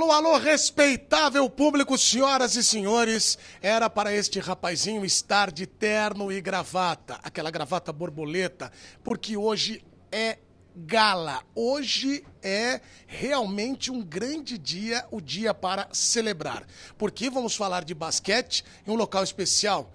Alô, alô, respeitável público, senhoras e senhores. Era para este rapazinho estar de terno e gravata, aquela gravata borboleta, porque hoje é gala. Hoje é realmente um grande dia, o dia para celebrar. Porque vamos falar de basquete em um local especial,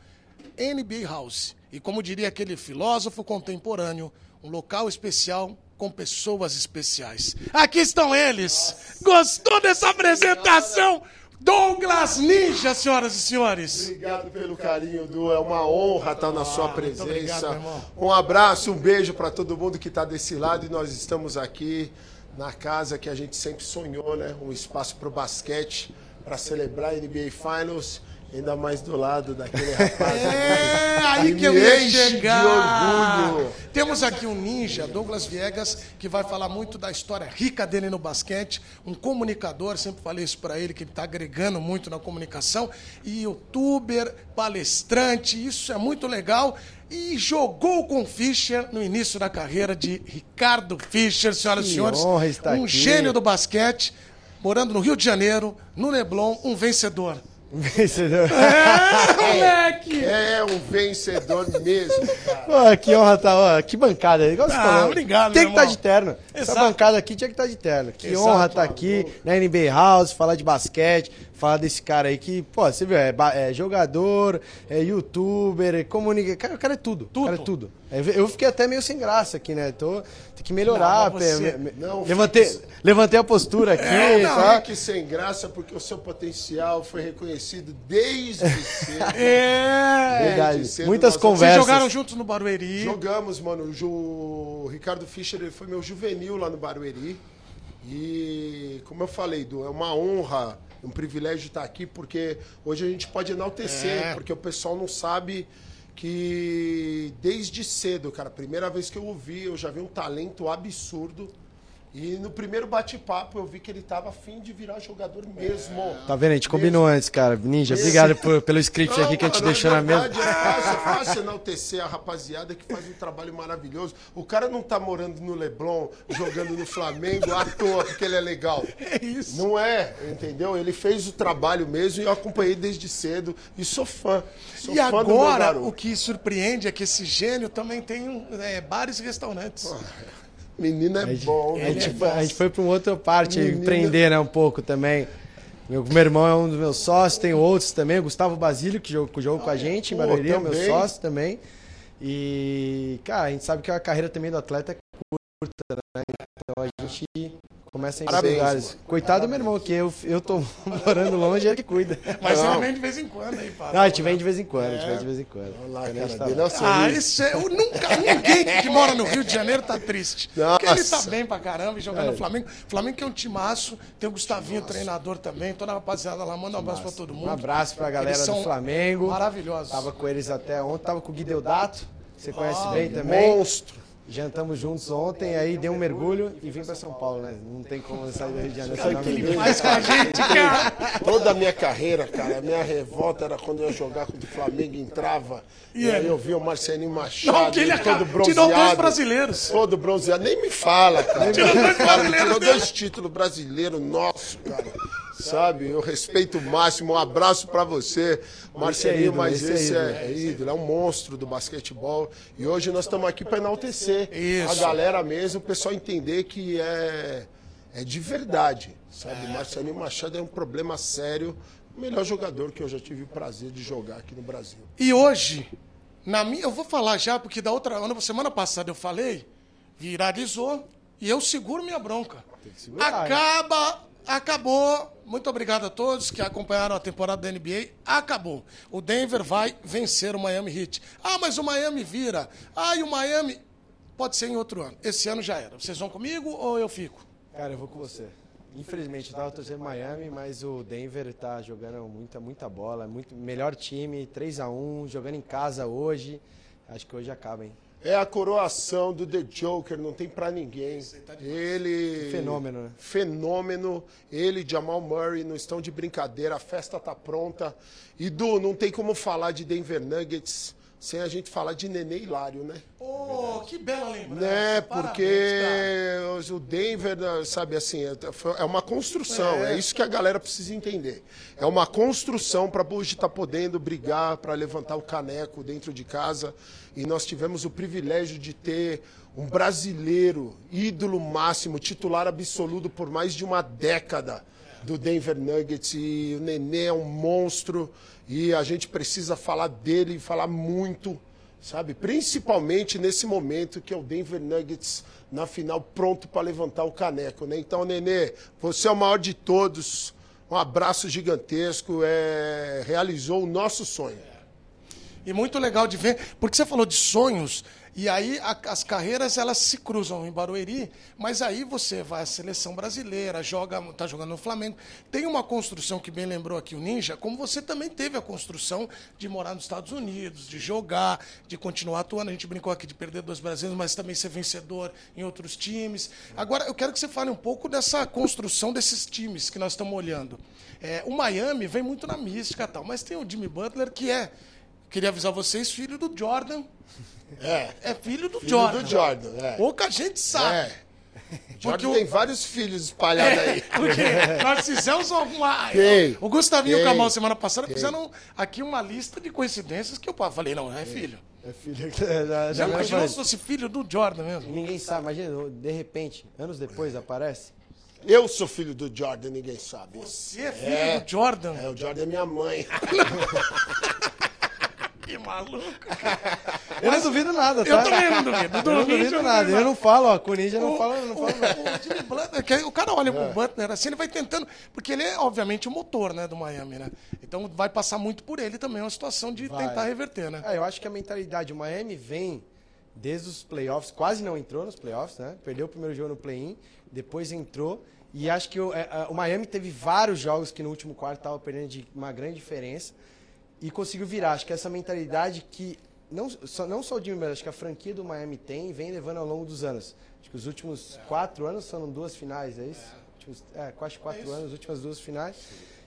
NBA House. E como diria aquele filósofo contemporâneo, um local especial com pessoas especiais. Aqui estão eles. Gostou dessa apresentação? Douglas Ninja, senhoras e senhores. Obrigado pelo carinho, Du. É uma honra estar na sua Ah, presença. obrigado, um abraço, um beijo para todo mundo que está desse lado e nós estamos aqui na casa que a gente sempre sonhou, né? Um espaço para o basquete, para celebrar a NBA Finals. Ainda mais do lado daquele rapaz. É, aí Que que eu ia enche de chegar. orgulho. Temos aqui um ninja, Douglas Viegas, que vai falar muito da história rica dele no basquete, um comunicador, sempre falei isso para ele, que ele está agregando muito na comunicação, e youtuber, palestrante, isso é muito legal. E jogou com o Fischer no início da carreira de Ricardo Fischer, senhoras e Que senhores. honra estar um aqui. gênio do basquete, morando no Rio de Janeiro, no Leblon, um vencedor. Vencedor. É, moleque! É um vencedor mesmo, cara. Pô, que honra tá, ó, que bancada. Igual você Ah, falou. obrigado, Tem que estar irmão. de terno. Essa Exato. bancada aqui tinha que estar de terno. Que Exato, honra estar aqui na NBA House, falar de basquete, falar desse cara aí que, pô, você viu, é, é jogador, é youtuber, é comunica. Cara, o cara é tudo. Tudo. O cara é tudo. É, Eu fiquei até meio sem graça aqui, né? Tô, tem que melhorar. Não, você- me- me- não, levantei, fique- levantei a postura aqui. É, Não, tá? fique sem graça porque o seu potencial foi reconhecido desde cedo. É! Verdade. Desde cedo Muitas nós- Vocês conversas. jogaram juntos no Barueri. Jogamos, mano. O, Ju- o Ricardo Fischer ele foi meu juvenil lá no Barueri. E, como eu falei, Du, é uma honra, um privilégio estar aqui, porque hoje a gente pode enaltecer, É. porque o pessoal não sabe que desde cedo, cara, a primeira vez que eu ouvi, eu já vi um talento absurdo. E no primeiro bate-papo eu vi que ele estava afim de virar jogador mesmo. Tá vendo? A gente combinou antes, cara. Ninja, obrigado por- pelo script Não, aqui que a gente deixou é na mesa. É fácil, é fácil enaltecer a rapaziada que faz um trabalho maravilhoso. O cara não tá morando no Leblon, jogando no Flamengo à toa porque ele é legal. É isso. Não é, entendeu? Ele fez o trabalho mesmo e eu acompanhei desde cedo. E sou fã. Sou E fã agora, o que surpreende é que esse gênio também tem é, bares e restaurantes. Menino é bom. A né? gente, foi, a gente foi pra uma outra parte, Menina. empreender, né, um pouco também. Meu, meu irmão é um dos meus sócios, tem outros também, Gustavo Basílio, que jogou, que jogou com a gente em Barueri, é meu sócio também. E, cara, a gente sabe que a carreira também do atleta é curta, né? Então a gente começa em Parabéns, lugares. mano. Coitado do meu irmão, que eu, eu tô morando longe, ele que cuida. Mas Não. ele vem de vez em quando aí, Paulo. Não, a gente vem de vez em quando, a gente vem de vez em quando. Olha lá, Quando a cara tá dele. Nossa, Ah, isso é, eu nunca, ninguém que mora no Rio de Janeiro tá triste. Porque ele tá Nossa. bem pra caramba e jogando É. no Flamengo. Flamengo que é um timaço, tem o Gustavinho, treinador também, toda a rapaziada lá, manda um abraço pra todo mundo. Um abraço pra galera Eles são do Flamengo. Maravilhosos. Tava com eles até ontem, tava com o Guideodato, que você conhece Ah, bem também. monstro. Jantamos juntos ontem, aí dei um mergulho e vim pra São Paulo, né? Não tem como sair do Rio de Janeiro dar um que ele faz com a gente, cara. Toda a minha carreira, cara, a minha revolta era quando eu ia jogar quando o Flamengo entrava. E, E aí eu via o Marcelinho Machado, Não, que ele todo acaba- bronzeado. tirou dois brasileiros. Todo bronzeado. Nem me fala, cara. Tirou Nem me dois fala. Ele brasileiros tirou dois títulos brasileiros nossos, cara. Sabe? Eu respeito máximo. Um abraço pra você, Marcelinho, ídolo, mas esse é é, ídolo. é é um monstro do basquetebol. E hoje nós estamos aqui pra enaltecer a galera mesmo, o pessoal entender que é, é de verdade. Sabe? Marcelinho Machado é um problema sério. O melhor jogador que eu já tive o prazer de jogar aqui no Brasil. E hoje, na minha, eu vou falar já, porque da outra semana passada eu falei, viralizou e eu seguro minha bronca. segurar, Acaba, acabou. Muito obrigado a todos que acompanharam a temporada da NBA. Acabou. O Denver vai vencer o Miami Heat. Ah, mas o Miami vira. Ah, e o Miami pode ser em outro ano. Esse ano já era. Vocês vão comigo ou eu fico? Cara, eu vou com você. Infelizmente, eu tava torcendo Miami, mas o Denver tá jogando muita, muita bola. Muito, melhor time, 3 a 1 jogando em casa hoje. Acho que hoje acaba, hein? É a coroação do The Joker, não tem pra ninguém. Ele. Fenômeno, né? Fenômeno. Ele e Jamal Murray não estão de brincadeira, a festa tá pronta. E Du, não tem como falar de Denver Nuggets sem a gente falar de Nenê Hilário, né? Oh, que bela lembrança. Né, Parabéns, porque cara. o Denver, sabe assim, é- é uma construção, é. isso que a galera precisa entender. É uma construção para hoje estar podendo brigar para levantar o caneco dentro de casa. E nós tivemos o privilégio de ter um brasileiro, ídolo máximo, titular absoluto por mais de uma década do Denver Nuggets. E o Nenê é um monstro e a gente precisa falar dele, falar muito sabe? Principalmente nesse momento que é o Denver Nuggets na final pronto para levantar o caneco, né? Então, Nenê, você é o maior de todos. Um abraço gigantesco, é... realizou o nosso sonho. E muito legal de ver, porque você falou de sonhos, e aí a- as carreiras elas se cruzam em Barueri, mas aí você vai à seleção brasileira, joga, tá jogando no Flamengo. Tem uma construção que bem lembrou aqui o Ninja, como você também teve a construção de morar nos Estados Unidos, de jogar, de continuar atuando. A gente brincou aqui de perder dois brasileiros, mas também ser vencedor em outros times. Agora, eu quero que você fale um pouco dessa construção desses times que nós estamos olhando. É, o Miami vem muito na mística tal, mas tem o Jimmy Butler que é Queria avisar vocês, filho do Jordan. É. É filho do Filho Jordan. do Jordan, é. Pouca gente sabe. É. Jordan o- tem vários filhos espalhados aí. Porque nós fizemos alguma. Tem. O Gustavinho e o Tem. Camal semana passada fizeram aqui uma lista de coincidências que eu falei, não, é filho. É filho já, Já já imaginou se fosse filho do Jordan mesmo? Ninguém sabe, imagina, de repente, anos depois aparece. Eu sou filho do Jordan, ninguém sabe. Você é filho É. do Jordan? É, o Jordan é minha mãe. Maluco. Eu não duvido nada, tá? Eu também não duvido. Do Eu não duvido nada. Eu não falo, ó, O- não falo, não falo nada. o Jimmy Butler, aí o cara olha É. pro Butler assim, ele vai tentando. Porque ele é, obviamente, o motor né, do Miami, né? Então vai passar muito por ele também, uma situação de Vai. tentar reverter, né? É, eu acho que a mentalidade, o Miami vem desde os playoffs, quase não entrou nos playoffs, né? Perdeu o primeiro jogo no play-in, depois entrou. E acho que o, é, é, o Miami teve vários jogos que no último quarto estava perdendo de uma grande diferença e conseguiu virar. Acho que essa mentalidade que não só, não só o Jimmy, mas acho que a franquia do Miami tem vem levando ao longo dos anos. Acho que os últimos quatro anos foram duas finais, é isso? Últimos- É, quase quatro anos, as últimas duas finais.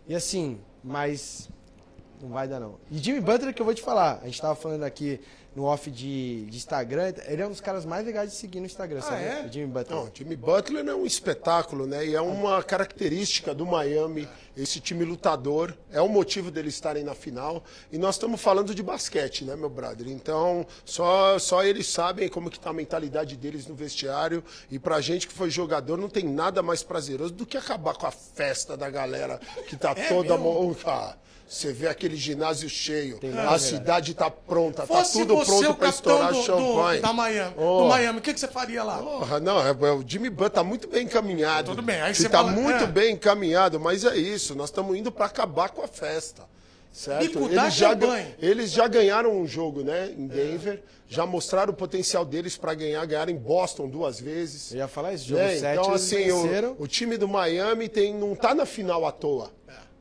E assim, mas não vai dar, não. E Jimmy Butler, que eu vou te falar, a gente tava falando aqui no off de, de Instagram, ele é um dos caras mais legais de seguir no Instagram, sabe? é? O Jimmy Butler. Não, o Jimmy Butler é um espetáculo, né? E é uma característica do Miami, esse time lutador. É o motivo deles estarem na final. E nós estamos falando de basquete, né, meu brother? Então, só, só eles sabem como que tá a mentalidade deles no vestiário. E pra gente que foi jogador, não tem nada mais prazeroso do que acabar com a festa da galera que tá toda... mo- Ah, Você vê aquele ginásio cheio, a cidade tá pronta, tá Fosse tudo pronto capitão estourar do, champanhe. do, da Miami, Oh. do Miami, o que, que você faria lá? Porra, não, é, é, o Jimmy Butler tá muito bem encaminhado. Tudo bem, aí você tá fala- muito é. bem encaminhado, mas é isso, nós estamos indo para acabar com a festa. Certo? Eles já, eles já ganharam um jogo, né, em Denver, já mostraram o potencial deles para ganhar, ganharam em Boston duas vezes. Eu ia falar isso, jogo Né? 7 Então, assim, o, o time do Miami tem, não tá na final à toa.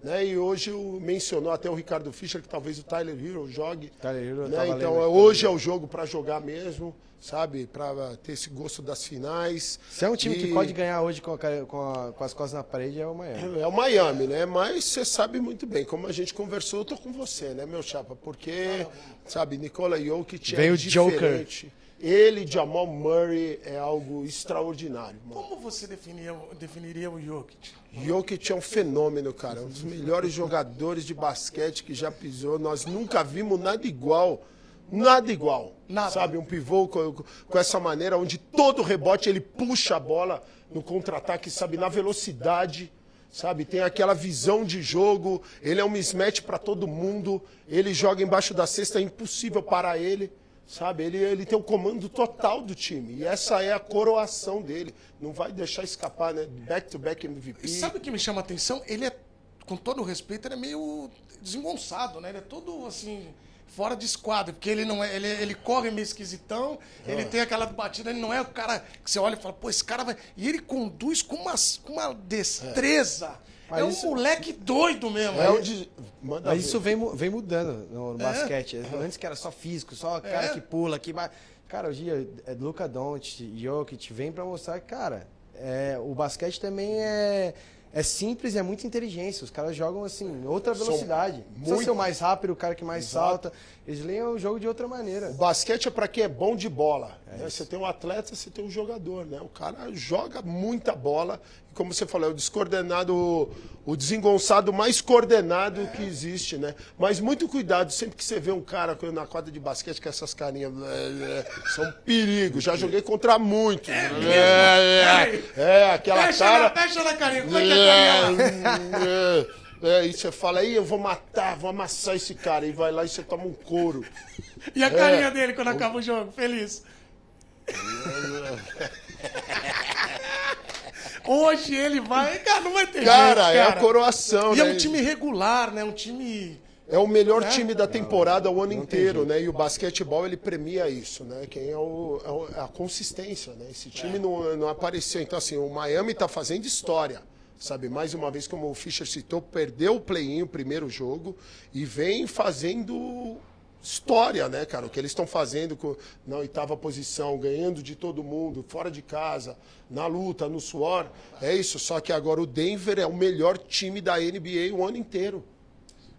Né? E hoje o, mencionou até o Ricardo Fischer que talvez o Tyler Hero jogue. Tyler Hero, né? Então lendo é, hoje é o jogo para jogar mesmo, sabe? Para ter esse gosto das finais. Se é um time que E- pode ganhar hoje com, a com, a- com as costas na parede, é o Miami. É o Miami, né? Mas você sabe muito bem, como a gente conversou, eu tô com você, né, meu chapa? Porque, sabe, Nikola Jokic é Vem o Joker. diferente. Ele, Jamal Murray, é algo extraordinário, mano. Como você definia, definiria o Jokic? Jokic é um fenômeno, cara. Um dos melhores jogadores de basquete que já pisou. Nós nunca vimos nada igual. Nada igual. Nada. Sabe, um pivô com, com essa maneira, onde todo rebote ele puxa a bola no contra-ataque, sabe, na velocidade. Sabe, tem aquela visão de jogo. Ele é um mismatch para todo mundo. Ele joga embaixo da cesta, é impossível parar ele. Sabe, ele, ele tem o comando total do time. E essa é a coroação dele. Não vai deixar escapar, né? Back-to-back MVP. E sabe o que me chama a atenção? Ele é, com todo o respeito, ele é meio desengonçado, né? Ele é todo assim. Fora de esquadro, porque ele não é. Ele, ele corre meio esquisitão, ele tem aquela batida, ele não é o cara que você olha e fala, pô, esse cara vai. E ele conduz com uma, com uma destreza. É, Mas um isso- moleque doido mesmo. É de... Mas ver. isso vem, vem mudando no, no basquete. Antes que era só físico, só cara É. que pula, que Cara, hoje é Luca Doncic, Jokic, vem pra mostrar que, cara, é, o basquete também é, é simples e é muita inteligência. Os caras jogam assim, outra São velocidade. Não precisa muito- ser o mais rápido, o cara que mais Exato. salta. Eles leem o jogo de outra maneira. O basquete é para quem é bom de bola. Né? Você tem um atleta, você tem um jogador, né? O cara joga muita bola. E como você falou, é o descoordenado, o- desengonçado mais coordenado que existe, né? Mas muito cuidado, sempre que você vê um cara na quadra de basquete com essas carinhas, é, é, são um perigo. Já joguei contra muitos. É, é, é, aquela Fecha, cara. na, fecha na carinha. Como é que é a carinha lá? É, é, e você fala, aí eu vou matar, vou amassar esse cara. E vai lá e você toma um couro. E a carinha dele quando acaba o jogo? Feliz. Hoje ele vai. Cara, não vai ter Cara, jeito, é a cara. coroação, E né? é um time regular, né? Um time. É o melhor Né? time da temporada o ano inteiro, né? E o basquetebol ele premia isso, né? Quem é, o, é o- é a consistência, né? Esse time não, não apareceu. Então, assim, o Miami tá fazendo história. Sabe, mais uma vez, como o Fischer citou, perdeu o play-in, o primeiro jogo, e vem fazendo história, né, cara? O que eles estão fazendo com- na oitava posição, ganhando de todo mundo, fora de casa, na luta, no suor. É isso. Só que agora o Denver é o melhor time da NBA o ano inteiro.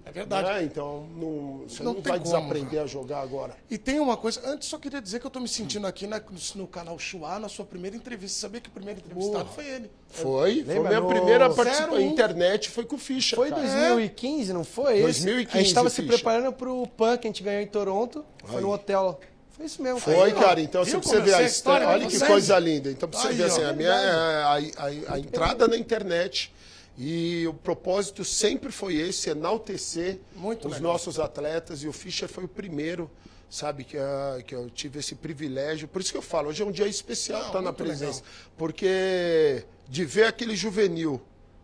É verdade. É, então não, você Não não, vai como, desaprender a jogar agora. E tem uma coisa, antes só queria dizer que eu tô me sentindo aqui na- no canal Chua, na sua primeira entrevista. Sabia que o primeiro entrevistado foi ele. Foi, foi a minha no primeira 01? participação. Internet foi com o Fischer. Foi cara. 2015, não foi? Esse? 2015, A gente tava se preparando pro PAN que a gente ganhou em Toronto. Foi Aí. no hotel. Foi isso mesmo. Foi, Aí, ó. cara. Então, Viu você você eu a a história de Olha que coisa linda. Então, pra você Aí, ver ó. assim, a, minha, a, a- a entrada na internet e o propósito sempre foi esse, enaltecer Muito os legal. nossos atletas. E o Fischer foi o primeiro, sabe, que, ah, que eu tive esse privilégio. Por isso que eu falo, hoje é um dia especial estar na muito presença. Porque de ver aquele juvenil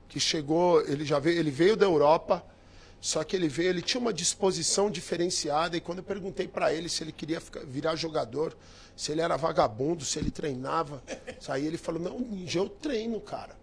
que chegou, ele já veio, ele veio da Europa, só que ele veio, ele tinha uma disposição diferenciada e quando eu perguntei para ele se ele queria ficar- virar jogador, se ele era vagabundo, se ele treinava, aí ele falou: "Não, ninja, eu treino, cara".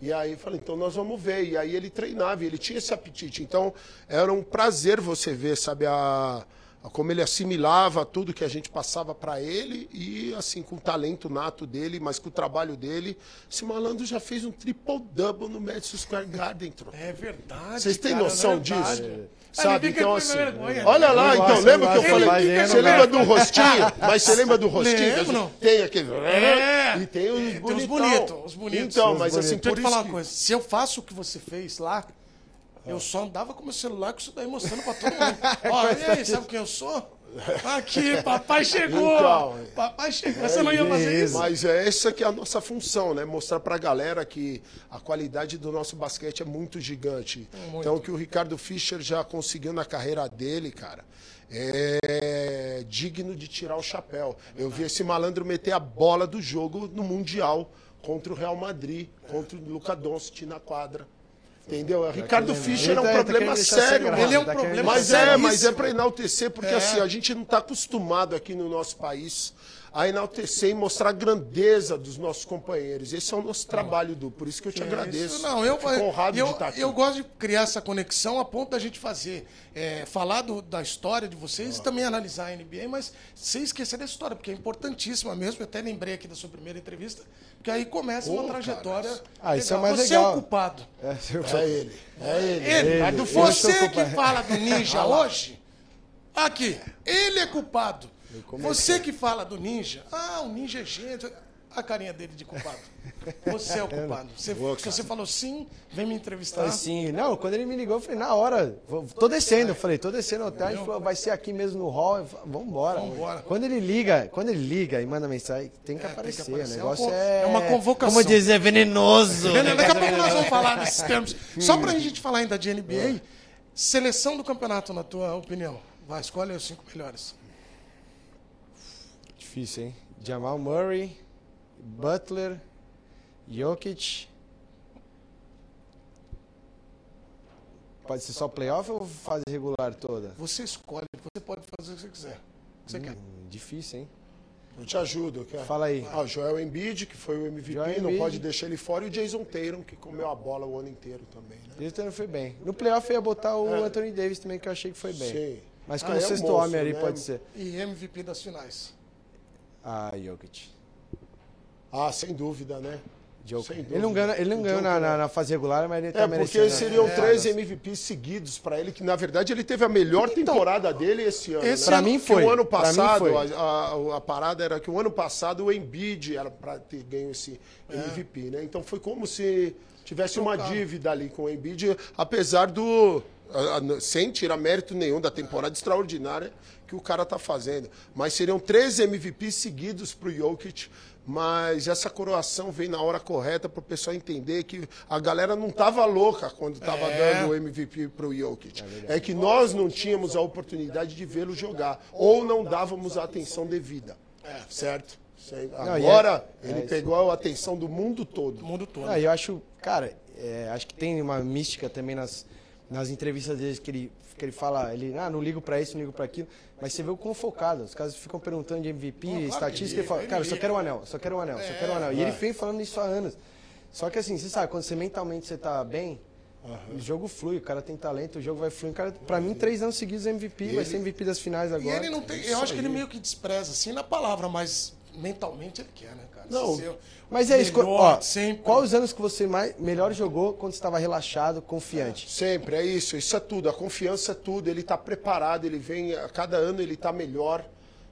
E aí eu falei, então nós vamos ver. E aí ele treinava, e ele tinha esse apetite. Então era um prazer você ver, sabe, a, a- como ele assimilava tudo que a gente passava para ele e assim com o talento nato dele, mas com o trabalho dele. Esse malandro já fez um triple double no Madison Square Garden, troca. É verdade. Vocês têm cara, noção é verdade. disso? Ah, Sabe? Então, assim. vergonha. Olha lá, então, lembra que eu falei? Você lembra do rostinho? Mas você lembra do rostinho? Tem aquele. É. E tem os Tem os bonitos. bonitos, os bonitos. Então, mas assim, por te falar isso. uma coisa. Se eu faço o que você fez lá, eu só andava com meu celular com isso daí mostrando pra todo mundo. Ó, e aí, sabe quem eu sou? Aqui, papai chegou! Então, papai chegou. Você não ia fazer isso? Mas é essa que é a nossa função, né? Mostrar pra galera que a qualidade do nosso basquete é muito gigante. Então, o que o Ricardo Fischer já conseguiu na carreira dele, cara, é digno de tirar o chapéu. Eu vi esse malandro meter a bola do jogo no Mundial contra o Real Madrid, contra o Luca Doncic na quadra. Entendeu? O Ricardo Fischer é um tá- tá problema sério. Ele é um tá problema Mas deixar é, mas é para enaltecer, porque É. assim, a gente não está acostumado aqui no nosso país a enaltecer e mostrar a grandeza dos nossos companheiros. Esse é o nosso trabalho, Du. Por isso que eu te agradeço. Isso, não, eu, Fico honrado eu, de estar aqui. eu gosto de criar essa conexão a ponto da gente fazer, é, falar do- da história de vocês e também analisar a NBA, mas sem esquecer da história, porque é importantíssima mesmo. Eu até lembrei aqui da sua primeira entrevista, porque aí começa uma trajetória. Ah, isso é legal. mais Você é legal. o culpado. É, eu- É ele. É ele. Ele, Ele, eu você que fala do ninja hoje, aqui, ele é culpado. Você que fala do ninja, ah, o ninja é gente. A carinha dele de culpado. Você é o culpado. Você, se você falou sim, vem me entrevistar. Assim, não, quando ele me ligou, eu falei, na hora, vou- tô descendo. Eu falei, tô descendo no hotel, a gente falou, vai ser aqui mesmo no hall. Falei, Vambora. Vambora. Quando ele liga, quando ele liga e manda mensagem, tem que É, tem que aparecer. aparecer. O negócio É uma é. é uma convocação. Como dizer, venenoso. Daqui a pouco nós vamos falar desses termos. Só pra gente falar ainda de NBA, seleção do campeonato, na tua opinião. Vai, escolhe os cinco melhores. Difícil, hein? Jamal Murray, Butler, Jokic. Pode ser só playoff ou fase regular toda? Você escolhe, você pode fazer o que você quiser. O que você quer. Hum, difícil, hein? Eu te ajudo. Quer? Fala aí. Ah, o Joel Embiid, que foi o MVP, Joel não Embiid. pode deixar ele fora. E o Jason Tatum, que comeu a bola o ano inteiro também, né? Ele não foi bem. No playoff eu ia botar o Anthony Davis também, que eu achei que foi bem. Sim. Mas Ah, como é um sexto monstro, homem ali né? pode ser. E MVP das finais. Ah, Jokic. Ah, sem dúvida, né? Sem Ele não dúvida. ganhou, ele não ganhou na, na, na fase regular, mas ele tá É, merecendo. porque seriam É. três MVPs seguidos pra ele, que na verdade ele teve a melhor temporada dele esse ano. esse né? Pra mim foi. o ano passado, foi. a, a- a parada era que o ano passado o Embiid era pra ter ganho esse MVP, né? Então foi como se tivesse uma dívida ali com o Embiid, apesar do. Sem tirar mérito nenhum da temporada extraordinária que o cara tá fazendo. Mas seriam três MVPs seguidos pro Jokic. Mas essa coroação veio na hora correta para o pessoal entender que a galera não tava louca quando tava É. dando o MVP pro Jokic. É, que nós não tínhamos a oportunidade de vê-lo jogar. Ou não dávamos a atenção devida. Certo? Não, e Agora, é- é ele isso. pegou a atenção do mundo todo. O mundo todo. Ah, eu acho, cara, é, acho que tem uma mística também nas, nas entrevistas dele que ele, que ele fala, ele, ah, não ligo pra isso, não ligo pra aquilo, mas você vê o quão focado, os caras ficam perguntando de MVP, claro que estatística, ele- ele fala, ele cara, eu só quero o anel, só quero o anel, só quero o anel. E ele vem falando isso há anos. Só que assim, você sabe, quando você mentalmente você tá bem, o jogo flui, o cara tem talento, o jogo vai fluir. O cara, pra mim, três anos seguidos é MVP, vai ser MVP das finais E agora. ele não tem. Eu acho que ele meio que despreza, assim, na palavra, mas mentalmente ele quer, né, cara? Não, Mas é isso, melhor, ó, sempre. qual os anos que você mais, melhor jogou quando você estava relaxado, confiante? Sempre, é isso. Isso é tudo. A confiança é tudo. Ele está preparado, ele vem, a cada ano ele está melhor,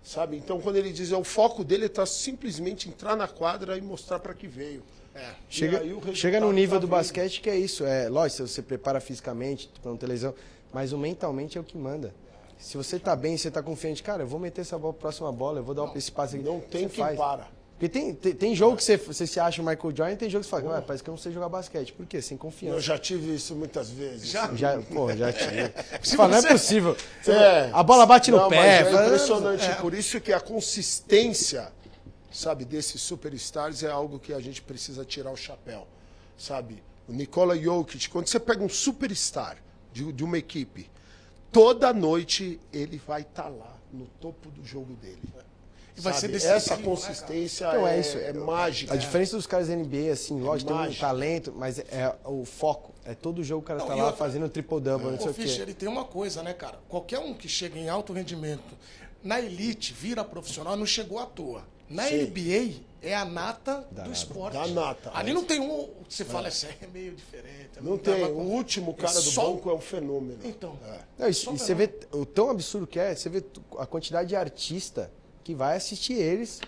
sabe? Então, quando ele diz, é o foco dele está simplesmente entrar na quadra e mostrar para que veio. É. Chega, chega num nível tá do vindo. basquete que é isso. É, lógico, você prepara fisicamente pra não ter lesão, mas o mentalmente é o que manda. Se você tá bem, você tá confiante, cara, eu vou meter essa bola, próxima bola, eu vou dar esse passe aqui. Não tem quem faz. para. Porque tem, tem, tem jogo que você, você se acha o Michael Jordan e tem jogo que você fala, "Ué, parece que eu não sei jogar basquete. Por quê? Sem Eu confiança. já tive isso muitas vezes. Já? Já, pô, já tive. Você fala, não é possível. É. A bola bate no Não, pé. mas fala, é impressionante. É. Por isso que a consistência, sabe, desses superstars é algo que a gente precisa tirar o chapéu, sabe? O Nikola Jokic, quando você pega um superstar de, de uma equipe, toda noite ele vai estar lá no topo do jogo dele. E vai sabe? ser decisivo, Essa né, consistência Então, é, é isso. é mágica. A diferença dos caras da NBA, assim, lógico, tem um talento, mas é o foco. É todo jogo o cara Não, tá lá outra- fazendo triple-double, não sei O o quê. Fischer, ele tem uma coisa, né, cara? Qualquer um que chega em alto rendimento, na elite, vira profissional, não chegou à toa. Na Sim. NBA, é a nata do nata. esporte. Da nata. Ali não tem um. Você fala, esse aí é meio diferente. Não dá tem. O último cara do só- banco é um fenômeno. Então. Não, e, Só e você não- vê o tão absurdo que é, você vê a quantidade de artista que vai assistir eles.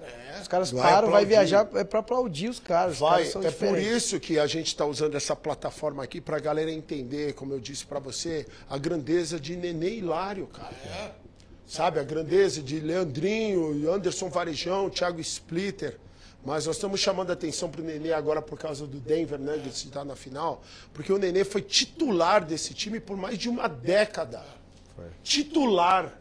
É. Os caras Vai param, vai aplaudir. viajar é pra aplaudir os caras. Os Vai, caras são é por diferentes. isso que a gente está usando essa plataforma aqui para a galera entender, como eu disse para você, a grandeza de Nenê Hilário, cara. É. Sabe, a grandeza de Leandrinho, Anderson Varejão, Thiago Splitter. Mas nós estamos chamando a atenção para o Nenê agora por causa do Denver Nuggets estar na final, porque o Nenê foi titular desse time por mais de uma década. Titular,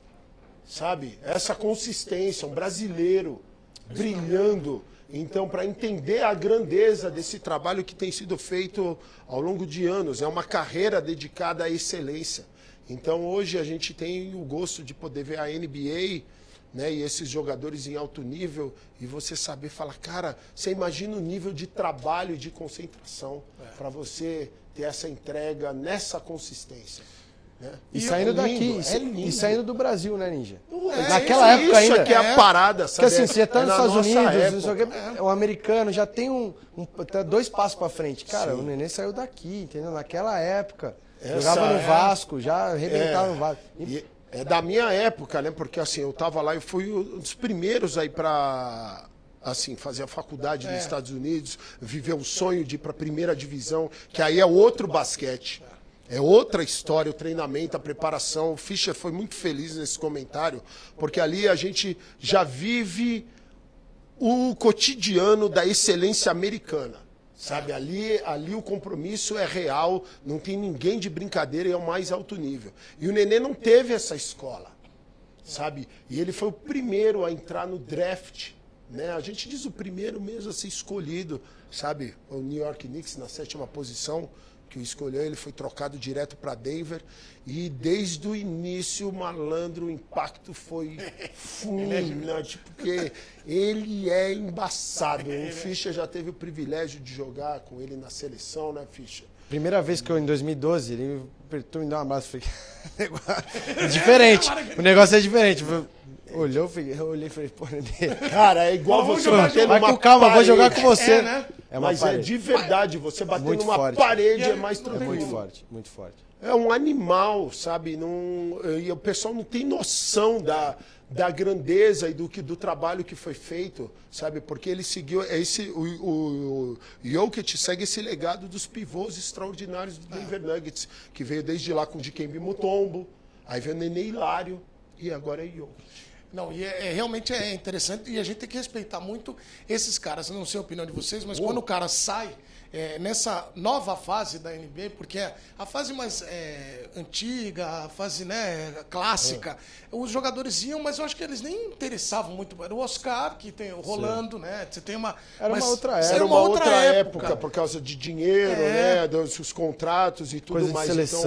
sabe? Essa consistência, um brasileiro brilhando. Então, para entender a grandeza desse trabalho que tem sido feito ao longo de anos, é uma carreira dedicada à excelência. Então, hoje a gente tem o gosto de poder ver a NBA né, e esses jogadores em alto nível e você saber falar, cara, você imagina o nível de trabalho e de concentração para você ter essa entrega nessa consistência. Né? E, é saindo lindo, daqui, é e lindo. e saindo do Brasil, né, Ninja? É, Naquela isso, época ainda. Isso aqui é a parada, Porque sabe? assim, você tá É nos Estados Unidos, época. o americano já tem um, um- tá dois passos pra frente. Cara, o Nenê saiu daqui, entendeu? Naquela época. Essa jogava no é- Vasco, já arrebentava no Vasco. E- é da minha época, né? Porque assim, eu tava lá e fui um dos primeiros aí pra assim, fazer a faculdade nos Estados Unidos, viver o sonho de ir pra primeira divisão, que aí é outro basquete. É outra história, o treinamento, a preparação. O Fischer foi muito feliz nesse comentário, porque ali a gente já vive o cotidiano da excelência americana. Sabe, ali, ali o compromisso é real, não tem ninguém de brincadeira e é o mais alto nível. E o Nenê não teve essa escola, sabe? E ele foi o primeiro a entrar no draft, né? A gente diz o primeiro mesmo a ser escolhido, sabe? O New York Knicks na sétima posição, que o escolheu, ele foi trocado direto para Denver. E desde o início, o malandro, o impacto foi fulminante, porque ele é embaçado. O Fischer já teve o privilégio de jogar com ele na seleção, né, Fischer? Primeira vez que eu, em 2012, ele apertou me deu um abraço. Falei, é diferente. O negócio é diferente. Olhou, eu olhei e falei, pô, Nenê. Cara, é igual Vamos você bater Vai numa com calma, vou jogar com você. É, né? É Mas é parede. de verdade, você bater Muito numa forte. parede é mais não É tranquilo. muito forte, muito forte. É um animal, sabe? Não, e o pessoal não tem noção da, da grandeza e do, que, do trabalho que foi feito, sabe? Porque ele seguiu esse o, o, o Jokic segue esse legado dos pivôs extraordinários do Denver Nuggets, que veio desde lá com o Dikembe Mutombo, aí veio o Nenê Hilário e agora é Jokic. Não, e é, é- realmente é interessante e a gente tem que respeitar muito esses caras. Não sei a opinião de vocês, mas quando o cara sai é, nessa nova fase da NBA, porque é a fase mais é, antiga, a fase né, clássica, os jogadores iam, mas eu acho que eles nem interessavam muito. Era o Oscar, que tem o Rolando, né? Você tem uma. Era uma outra era época. Era uma outra época, por causa de dinheiro, É. né? Dos os contratos e tudo Coisa de mais. seleção,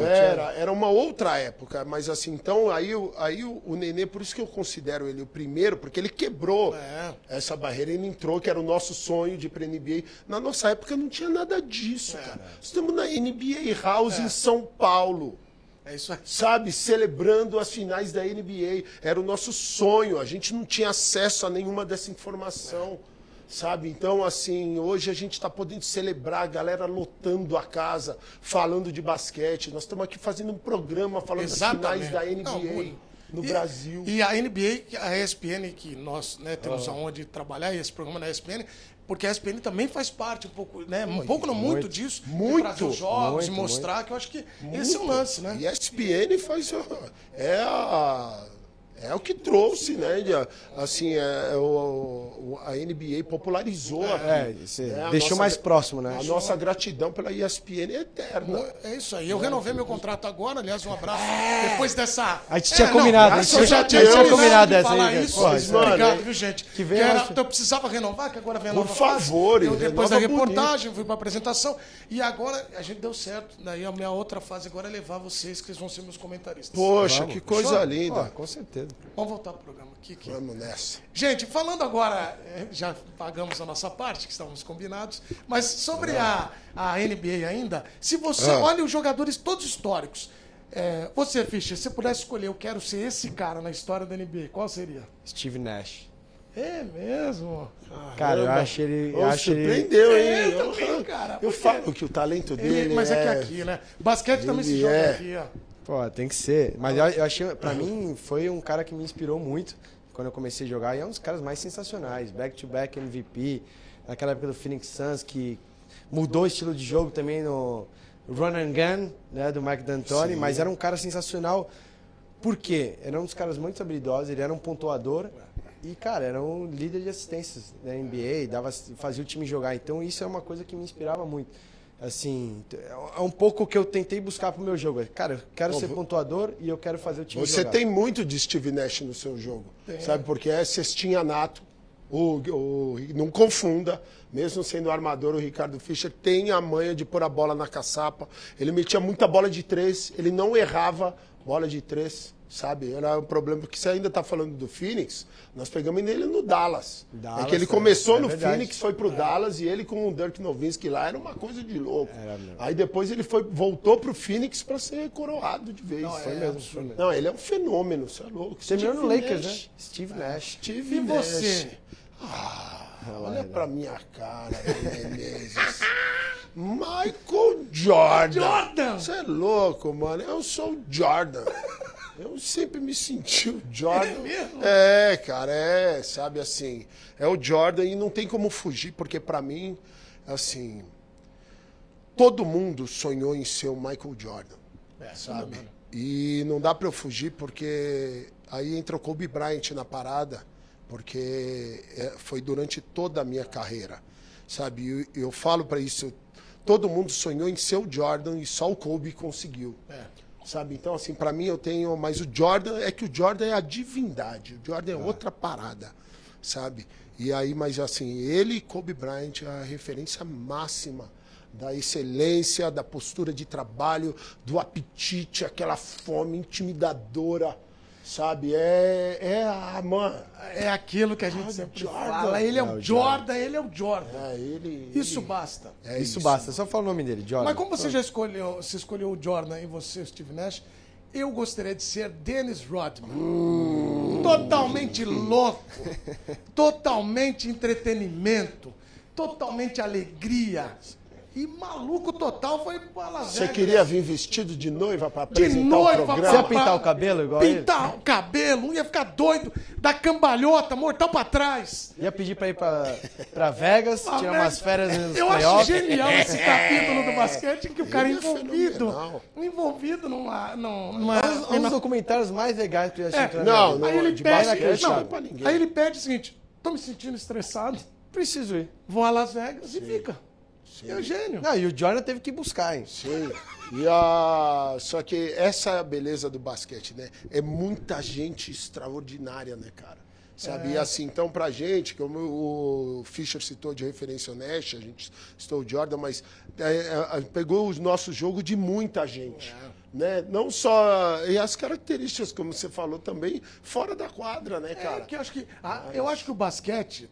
Então, era, era uma outra época. Mas assim, então aí, o- aí o, o Nenê, por isso que eu considero ele o primeiro, porque ele quebrou É. essa barreira. Ele entrou, que era o nosso sonho de ir pra NBA. Na nossa época não tinha nada disso, É. cara. Estamos na NBA House em São Paulo É isso aí. sabe, celebrando as finais da NBA. Era o nosso sonho, a gente não tinha acesso a nenhuma dessa informação. Sabe? Então, assim, hoje a gente está podendo celebrar a galera lotando a casa, falando de basquete. Nós estamos aqui fazendo um programa falando Exatamente. das finais da NBA Não, no E- Brasil. E a NBA, a ESPN, que nós né, temos aonde trabalhar, e esse programa na ESPN, porque a ESPN também faz parte um pouco, né? Um pouco, não muito, muito. disso. de Muito, trazer os jogos, e muito, mostrar, que eu acho que esse é o lance, né? E a ESPN faz. É a. É o que trouxe, né? Assim, é, o, o- a NBA popularizou. É, aqui. você É, deixou nossa- mais próximo, né? A nossa gratidão pela ESPN é eterna. É isso aí. Eu renovei meu contrato agora, aliás, um abraço. Depois dessa. A gente É, tinha não, combinado, a gente eu já tinha, tinha combinado essa falar aí, isso. Pois, mano, Obrigado, é- viu, gente? que Que venha era, então eu precisava renovar, que agora vem a Por favor, Eu, depois da renova bonito. reportagem, fui pra apresentação. E agora a gente deu certo. Daí a minha outra fase agora é levar vocês, que eles vão ser meus comentaristas. Poxa, Vamos. que coisa Show? linda. Ó, com certeza. Vamos voltar pro programa aqui. que- Vamos nessa. Gente, falando agora, eh, já pagamos a nossa parte, que estávamos combinados, mas sobre a, a NBA ainda, se você Ah. olha os jogadores todos históricos, eh, você, Fischer, se você pudesse escolher, eu quero ser esse cara na história da NBA, qual seria? Steve Nash. É mesmo? Cara, eu Caramba. acho ele. Ô, Eu acho ele... surpreendeu, hein? É, eu também, cara, eu porque- falo que o talento Ele- dele mas é, é... que aqui, né? Basquete também se Ele joga é. aqui, ó. Pô, tem que ser. Mas eu, eu achei, pra mim, foi um cara que me inspirou muito quando eu comecei a jogar. E é um dos caras mais sensacionais. Back-to-back MVP. Naquela época do Phoenix Suns, que mudou o estilo de jogo também no Run and Gun, né, do Mike D'Antoni. Mas era um cara sensacional. Por quê? Era um dos caras muito habilidosos, ele era um pontuador. E, cara, era um líder de assistências da NBA, dava, fazia o time jogar. Então, isso é uma coisa que me inspirava muito. Assim, é um pouco o que eu tentei buscar pro meu jogo. Cara, eu quero Bom, ser pontuador e eu quero fazer o time Você jogar. tem muito de Steve Nash no seu jogo, sabe? Porque é cestinha nato. O, o- não confunda, mesmo sendo armador, o Ricardo Fischer tem a manha de pôr a bola na caçapa. Ele metia muita bola de três, ele não errava bola de três, sabe? Era um problema, porque você ainda está falando do Phoenix, nós pegamos nele no Dallas. Dallas, é que ele é, começou é no verdade. Phoenix, foi pro Dallas e ele com o Dirk Nowitzki lá era uma coisa de louco. Aí depois ele foi, voltou pro Phoenix para ser coroado de vez. Foi mesmo, foi mesmo. Não, ele é um fenômeno, você é louco. Terminou no Steve Lakers, Nash. né? Steve Nash. Steve E você? Nash. Ah, olha pra minha cara, Menezes. Michael Jordan. Jordan! Você é louco, mano. Eu sou o Jordan. Eu sempre me senti o Jordan. É mesmo? É, cara, é, sabe assim. É o Jordan e não tem como fugir, porque pra mim, assim. Todo mundo sonhou em ser o Michael Jordan É, sabe? E não dá para eu fugir porque aí entra o Kobe Bryant na parada, porque é, foi durante toda a minha carreira, sabe? Eu, eu falo para isso, todo mundo sonhou em ser o Jordan e só o Kobe conseguiu. É. Sabe? Então, assim, para mim eu tenho. Mas o Jordan é que o Jordan é a divindade. O Jordan é outra parada, sabe? E aí, mas assim, ele e Kobe Bryant é a referência máxima da excelência, da postura de trabalho, do apetite, aquela fome intimidadora, sabe? É, é a. Mano, É aquilo que a gente Ah, sempre Jordan. fala. Ele é, É, o o Jordan, ele é o Jordan. é ele. Isso ele- basta. É isso, basta, só fala o nome dele, Jordan. Mas como você já escolheu, você escolheu o Jordan e você, Steve Nash, eu gostaria de ser Dennis Rodman. Totalmente louco, totalmente entretenimento, totalmente alegria. E maluco total foi pra Las Você queria vir vestido de noiva pra de apresentar noiva o pra- programa? Você ia pintar o cabelo igual ele? Pintar o cabelo, ia ficar doido, dar cambalhota, mortal pra trás. Ia pedir pra ir pra, pra Vegas, Ah, tirar umas férias nos Eu acho genial esse capítulo do basquete em que o cara é Ele é envolvido. fenomenal. Envolvido numa. numa, numa Um dos documentários mais legais que eu já É, assisti. na não, minha vida. aí ele de pede. Não, não é pra ninguém. aí ele pede o seguinte: tô me sentindo estressado, Preciso ir. vou a Las Vegas e fica. É o gênio. Não, e o Jordan teve que buscar, hein? Sim. E a... Só que essa é a beleza do basquete, né? É muita gente extraordinária, né, cara? Sabe? E assim, então pra gente, como o Fischer citou de referência Nash, a gente citou o Jordan, mas é, é, pegou o nosso jogo de muita gente. Né? Não só. E as características, como você falou também, fora da quadra, né, É, cara? que eu acho que, a- eu acho que o basquete,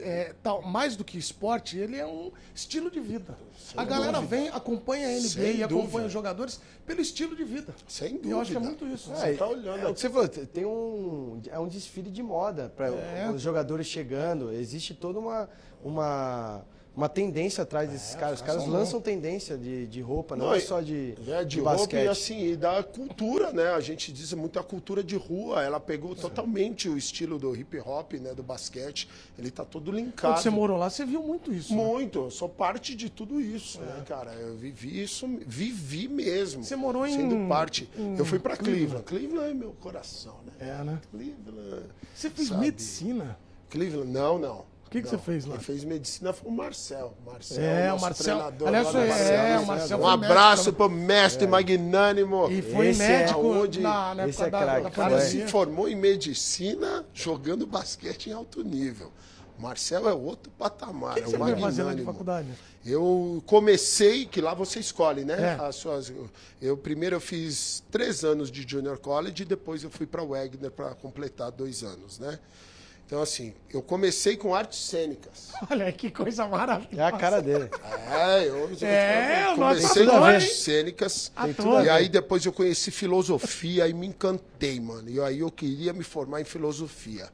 é, tal, mais do que esporte, ele é um estilo de vida. a galera vem, acompanha a NBA Sem e acompanha dúvida. os jogadores pelo estilo de vida. Sem E eu acho que é dúvida. muito isso. Você tá olhando É você falou, tem um, é um desfile de moda para É. os jogadores chegando. Existe toda uma, uma, uma tendência atrás desses caras. Os caras lançam tendência de, de roupa, não, é e- só de, É, de, de roupa basquete. e assim, e da cultura, né? A gente diz muito a cultura de rua. Ela pegou totalmente o estilo do hip hop, né? Do basquete. Ele tá todo Quando linkado. você morou lá, você viu muito isso. né? Muito, eu sou parte de tudo isso, né, cara? Eu vivi isso, vivi mesmo. Você morou em- Sendo parte. em eu fui pra Cleveland. Cleveland. Cleveland é meu coração, né? É, né? Cleveland. Você fez sabe? medicina. Cleveland, não, não. O que que você fez lá? Quem fez medicina foi o Marcel. Marcel É, o Marcel. treinador Aliás, é, o Marcel Um abraço médico pro mestre magnânimo. E foi Esse é médico onde- na, na esse época é da, craque. da O cara pandemia. se formou em medicina jogando basquete em alto nível. Marcel é outro patamar. O que, é que você um foi fazer lá de faculdade? Eu comecei, que lá você escolhe, né? É. As suas, eu primeiro eu fiz três anos de junior college e depois eu fui para Wagner para completar dois anos, né? Então assim, eu comecei com artes cênicas. Olha que coisa maravilhosa. É a cara dele. É, eu, eu- É, eu comecei com ator, artes cênicas. Tem tudo a E aí depois eu conheci filosofia e me encantei, mano. E aí eu queria me formar em filosofia.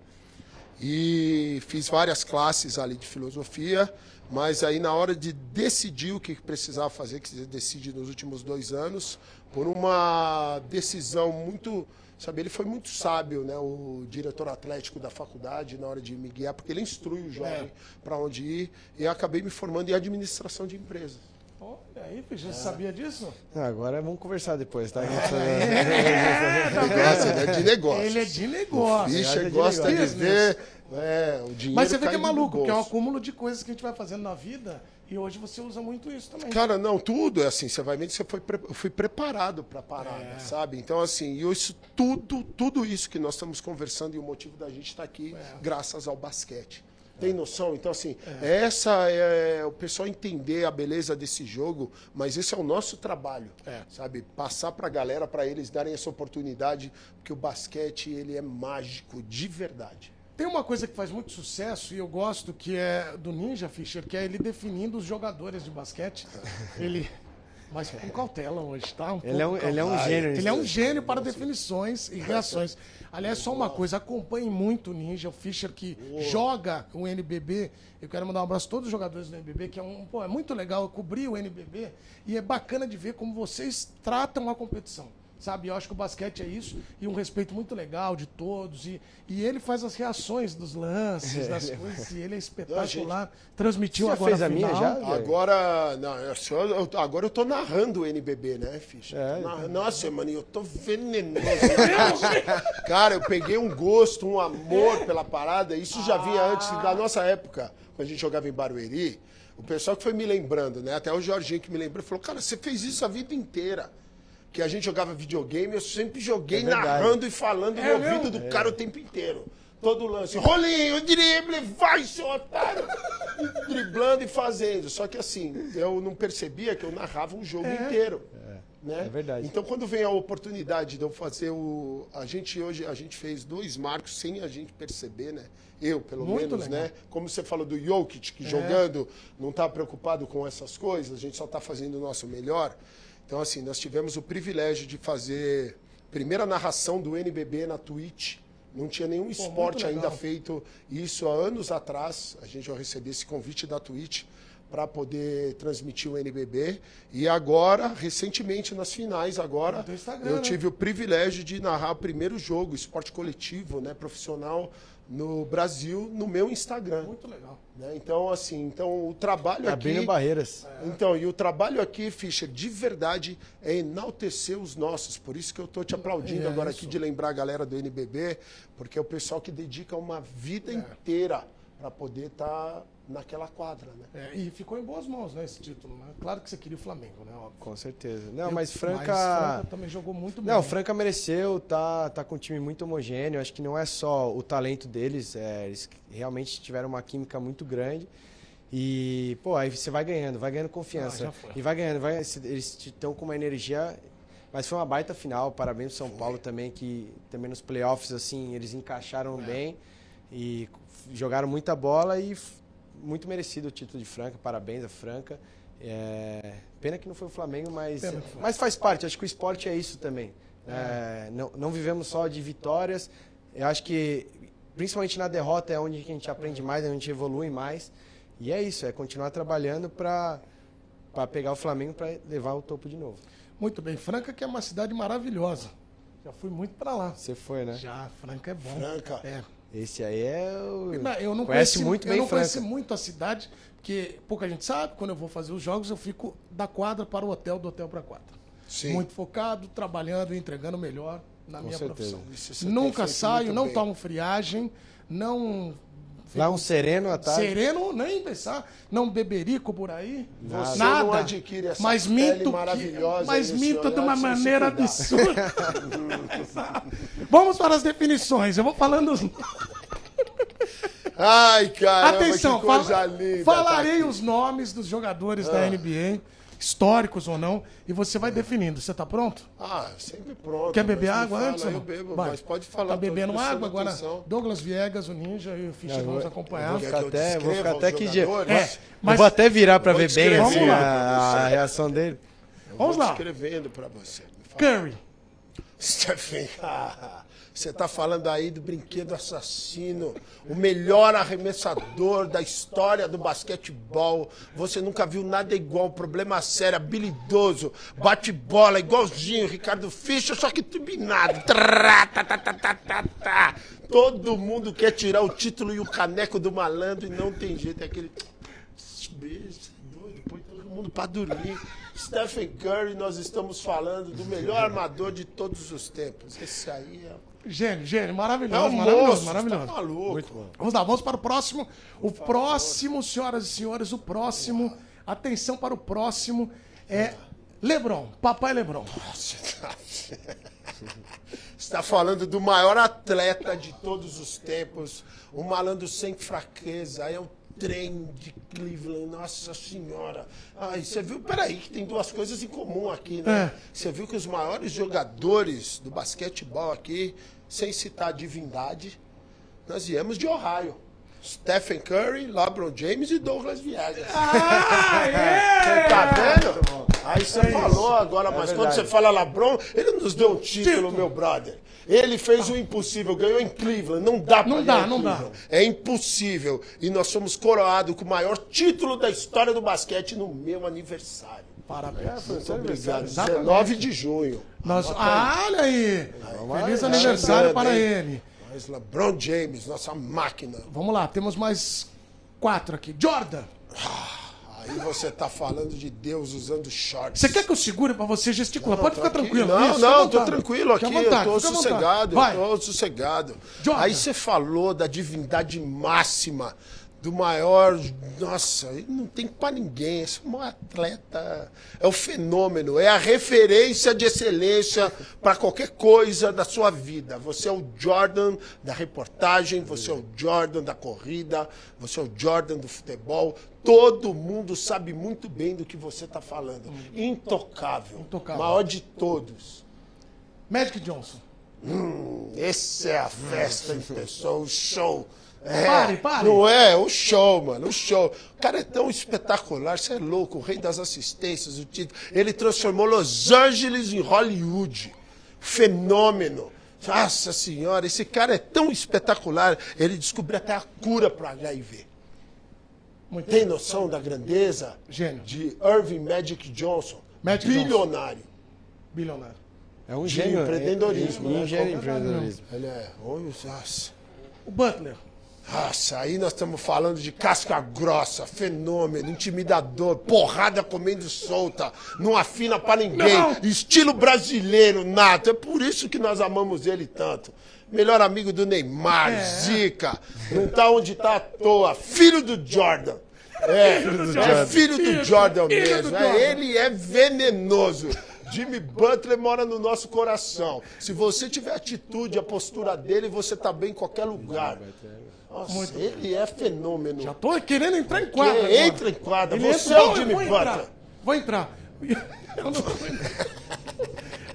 E fiz várias classes ali de filosofia, mas aí na hora de decidir o que precisava fazer, que você decide nos últimos dois anos, por uma decisão muito. Sabe, ele foi muito sábio, né? O diretor atlético da faculdade, na hora de me guiar, porque ele instrui o jovem para onde ir. E eu acabei me formando em administração de empresas. Olha aí, você sabia disso? Não, agora vamos conversar depois, tá? Negócio, ele é de negócio. Ele é de negócio. Fischer é de gosta de negócio. ver é, o dinheiro Mas você vê que é maluco, que é um acúmulo de coisas que a gente vai fazendo na vida e hoje você usa muito isso também. Cara, não, tudo é assim, você vai que você foi, eu fui preparado para a parada, É. sabe? Então, assim, e isso, tudo, tudo isso que nós estamos conversando e o motivo da gente estar aqui, É. graças ao basquete. Tem noção? Então, assim, essa é o pessoal entender a beleza desse jogo, mas esse é o nosso trabalho, É. sabe? Passar para a galera, para eles darem essa oportunidade, porque o basquete, ele é mágico, de verdade. Tem uma coisa que faz muito sucesso e eu gosto que é do Ninja Fischer, que é ele definindo os jogadores de basquete. Ele. Mas com cautela hoje, tá? Um Ele é um, ele é um gênio. Ele é um gênio para definições e reações. Aliás, só uma coisa, acompanhe muito o Ninja, o Fischer que joga o NBB. Eu quero mandar um abraço a todos os jogadores do NBB, que é um, pô, é muito legal cobrir o NBB e é bacana de ver como vocês tratam a competição. Sabe, eu acho que o basquete é isso, e um respeito muito legal de todos. E, e ele faz as reações dos lances, das coisas, e ele é espetacular. Transmitiu Você agora fez a minha já? Agora, não, eu só- eu- agora eu tô narrando o NBB, né, Ficha? É, Na- Nossa, mano, eu tô venenoso. Cara, eu peguei um gosto, um amor pela parada. Isso já vinha antes da nossa época, quando a gente jogava em Barueri. O pessoal que foi me lembrando, né? Até o Jorginho que me lembrou, falou: Cara, você fez isso a vida inteira. Que a gente jogava videogame, eu sempre joguei É narrando e falando É no mesmo? ouvido do cara o tempo inteiro. Todo lance. Rolinho, drible, vai, seu otário! E driblando e fazendo. Só que assim, eu não percebia que eu narrava um jogo inteiro. Né? É verdade. Então, quando vem a oportunidade de eu fazer o. A gente hoje, a gente fez dois marcos sem a gente perceber, né? Eu, pelo Muito menos, legal. né? Como você falou do Jokic, que jogando não está preocupado com essas coisas, a gente só está fazendo o nosso melhor. Então, assim, nós tivemos o privilégio de fazer primeira narração do NBB na Twitch, Não tinha nenhum esporte ainda feito isso há anos atrás. A gente já recebeu esse convite da Twitch para poder transmitir o NBB. E agora, recentemente, nas finais, agora, eu né? tive o privilégio de narrar o primeiro jogo, esporte coletivo, né, profissional, no Brasil, no meu Instagram. Muito legal. Né? Então, assim, então o trabalho Abrindo aqui... barreiras. É. Então, e o trabalho aqui, Fischer, de verdade, é enaltecer os nossos. Por isso que eu estou te aplaudindo é agora isso. aqui de lembrar a galera do NBB, porque é o pessoal que dedica uma vida é. inteira para poder estar tá naquela quadra, né? É, e ficou em boas mãos, né, esse título. Né? Claro que você queria o Flamengo, né? Óbvio. Com certeza. Não, eu, mas Franca... Mas Franca também jogou muito bem. Não, Franca mereceu, tá, tá com um time muito homogêneo. Acho que não é só o talento deles, é, eles realmente tiveram uma química muito grande. E, pô, aí você vai ganhando, vai ganhando confiança. Ah, e vai ganhando, vai, eles estão com uma energia mas foi uma baita final. Parabéns pro São foi. Paulo também, que também nos playoffs, assim, eles encaixaram é. bem e jogaram muita bola e muito merecido o título de Franca. Parabéns a Franca. É... Pena que não foi o Flamengo, mas, mas faz parte. Acho que o esporte é isso também. É. é, não, não vivemos só de vitórias. Eu acho que, principalmente na derrota, é onde a gente aprende mais, é onde a gente evolui mais. E é isso, é continuar trabalhando para pegar o Flamengo para levar o topo de novo. Muito bem. Franca, que é uma cidade maravilhosa. Já fui muito para lá. Você foi, né? Já. Franca é bom. Franca. É. Esse aí é o. Não, eu não conhece conheci, muito eu bem não Franca. conheci muito a cidade, porque pouca gente sabe, quando eu vou fazer os jogos, eu fico da quadra para o hotel, do hotel para a quadra. Sim. Muito focado, trabalhando e entregando melhor na Com minha certeza. profissão. Nunca saio, não bem. tomo friagem, não Lá um sereno à tarde. Sereno, nem pensar. Não beberico por aí. Você nada. não adquire essa mas pele maravilhosa. Que, mas minto de uma maneira absurda. Vamos para as definições. Eu vou falando. Ai, cara, Atenção, que coisa fala, linda. Falarei tá os nomes dos jogadores ah. da NBA históricos ou não, e você vai definindo. Você está pronto? Ah, sempre pronto. Quer beber água fala, antes? Eu bebo, vai. mas pode falar. Tá bebendo água agora? Atenção. Douglas Viegas, o Ninja e o Fischer vamos acompanhar. Vou ficar até, vou ficar até que dia. É, mas, vou até virar para ver bem assim, a, a, reação dele. Eu vamos lá. escrevendo para você. Curry. Stephen. Você está falando aí do brinquedo assassino, o melhor arremessador da história do basquetebol. Você nunca viu nada igual, problema sério, habilidoso, bate bola, igualzinho Ricardo Fischer, só que turbinado. Todo mundo quer tirar o título e o caneco do malandro e não tem jeito. É aquele beijo, doido, põe todo mundo para dormir. Stephen Curry, nós estamos falando do melhor armador de todos os tempos. Esse aí é Gênio, gênio, maravilhoso, é um maravilhoso, moço, maravilhoso. Tá maluco. Muito bom. Vamos lá, vamos para o próximo. O próximo, senhoras e senhores, o próximo. Atenção para o próximo. É Lebron, papai Lebron. Você está falando do maior atleta de todos os tempos, um malandro sem fraqueza, é o trem de Cleveland, nossa senhora. Ai, você viu, peraí, que tem duas coisas em comum aqui, né? É. Você viu que os maiores jogadores do basquetebol aqui, sem citar a divindade, nós viemos de Ohio. Stephen Curry, LeBron James e Douglas Viegas. Ah, é! Tá vendo? Aí você é falou agora, é mas verdade. quando você fala LeBron, ele nos deu um título, título. meu brother. Ele fez o impossível, ganhou em Cleveland. Não dá pra Não dá, não dá. É impossível. E nós somos coroados com o maior título da história do basquete no meu aniversário. Parabéns. É, Muito obrigado. 19 de junho. Nós... Ah, olha aí. aí Feliz aniversário para ele. Mas LeBron James, nossa máquina. Vamos lá, temos mais quatro aqui. Jordan. Ah. Aí você tá falando de Deus usando shorts. Você quer que eu segure pra você gesticular? Não, Pode ficar aqui. tranquilo. Não, Isso, não, tô tranquilo aqui. Vontade, eu tô sossegado. Eu tô sossegado. Aí você falou da divindade máxima do maior. Nossa, ele não tem para ninguém. Esse é um atleta. É o fenômeno, é a referência de excelência para qualquer coisa da sua vida. Você é o Jordan da reportagem, você é o Jordan da corrida, você é o Jordan do futebol. Todo mundo sabe muito bem do que você está falando. Intocável. Intocável. Maior de todos. Magic Johnson. Hum, esse é a festa em pessoa, o show. É, pare, pare. Não é, o show, mano, o show. O cara é tão espetacular, você é louco, o rei das assistências, o título. Ele transformou Los Angeles em Hollywood. Fenômeno. Nossa senhora, esse cara é tão espetacular. Ele descobriu até a cura para HIV. Muito Tem noção da grandeza Gênio. de Irving Magic Johnson? Magic bilionário. bilionário. É um De gênio. empreendedorismo, É, né? um gênio de Qualquer empreendedorismo. Ele é. Olha, nossa. O Butler. Nossa, aí nós estamos falando de casca grossa, fenômeno, intimidador, porrada comendo solta, não afina pra ninguém, Não. estilo brasileiro, nato. É por isso que nós amamos ele tanto. Melhor amigo do Neymar, É. Zica, não tá onde tá à toa, filho do Jordan. É, é filho do Jordan filho do mesmo. Jordan. É, ele é venenoso. Jimmy Butler mora no nosso coração. Se você tiver a atitude, a postura dele, você tá bem em qualquer lugar. Nossa, ele é fenômeno. Já tô querendo entrar em quadra. Agora. entra em quadra. Ele Você entra- é o Jimmy entrar. Vou entrar. Eu não vou entrar.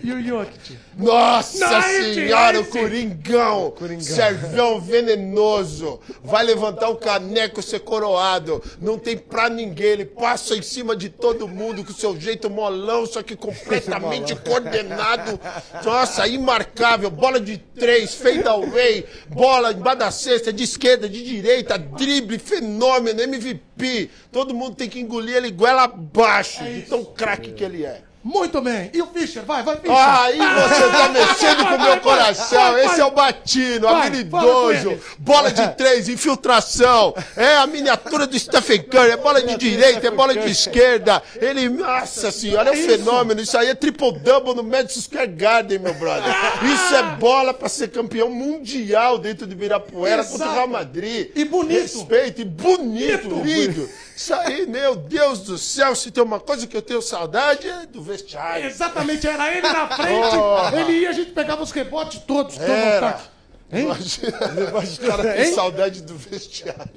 E o Jokic? Nossa esse, senhora, o esse. Coringão. Servão venenoso. Vai levantar o caneco, ser coroado. Não tem pra ninguém. Ele passa em cima de todo mundo com seu jeito molão, só que completamente coordenado. Nossa, imarcável. Bola de três, fade away. Bola embaixo da cesta, de esquerda, de direita, drible, fenômeno, MVP. Todo mundo tem que engolir ele goela abaixo, de tão craque que ele é. Muito bem. E o Fischer? Vai, vai, Fischer. Aí você tá mexendo com o meu coração. Esse é o Batino, habilidoso, bola de três, infiltração. É a miniatura do Stephen Curry. É bola de direita, é bola de esquerda. Ele, nossa senhora, é um fenômeno. Isso aí é triple-double no Madison Square Garden, meu brother. Isso é bola pra ser campeão mundial dentro de Ibirapuera contra o. Real Madrid. E bonito. Respeito, e bonito, Bonito. lindo. Isso aí, meu Deus do céu, se tem uma coisa que eu tenho saudade é do vestiário. Exatamente, era ele na frente. Ele ia, a gente pegava os rebotes todos. todo Era. Hein? Imagina, o cara tem saudade do vestiário.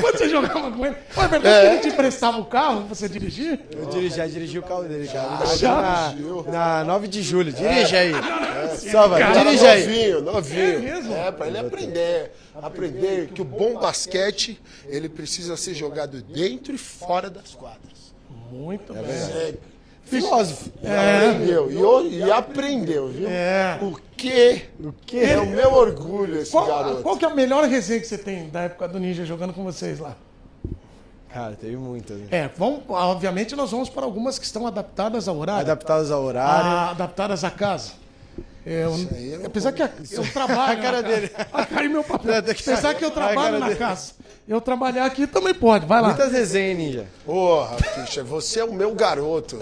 Quando você jogava com ele. É verdade que ele te emprestava o carro pra você dirigir? Eu dirigi, já dirigi o carro dele, cara. Já? Na, na 9 de julho. Dirige aí. Só vai. Cara, Dirige aí. novinho, novinho. É mesmo? É, pra ele aprender. Aprender que o bom basquete, ele precisa ser jogado dentro e fora das quadras. Muito bem. Filósofo. Aprendeu. E, o- e aprendeu, viu? É. O que, o que é o meu orgulho esse Qual, garoto. qual que é a melhor resenha que você tem da época do Ninja jogando com vocês lá? Cara, teve muitas. né? É, vamos, obviamente nós vamos para algumas que estão adaptadas ao horário. Adaptados ao horário. Ah, adaptadas à casa. Eu, aí eu não apesar que a- eu trabalho. A cara dele. casa. Ah, caiu meu papel. Não, tem que Apesar que eu A trabalho cara na dele. casa. Eu trabalhar aqui também pode. Vai lá. Muitas resenhas, Ninja. Porra, Fischer, você é o meu garoto.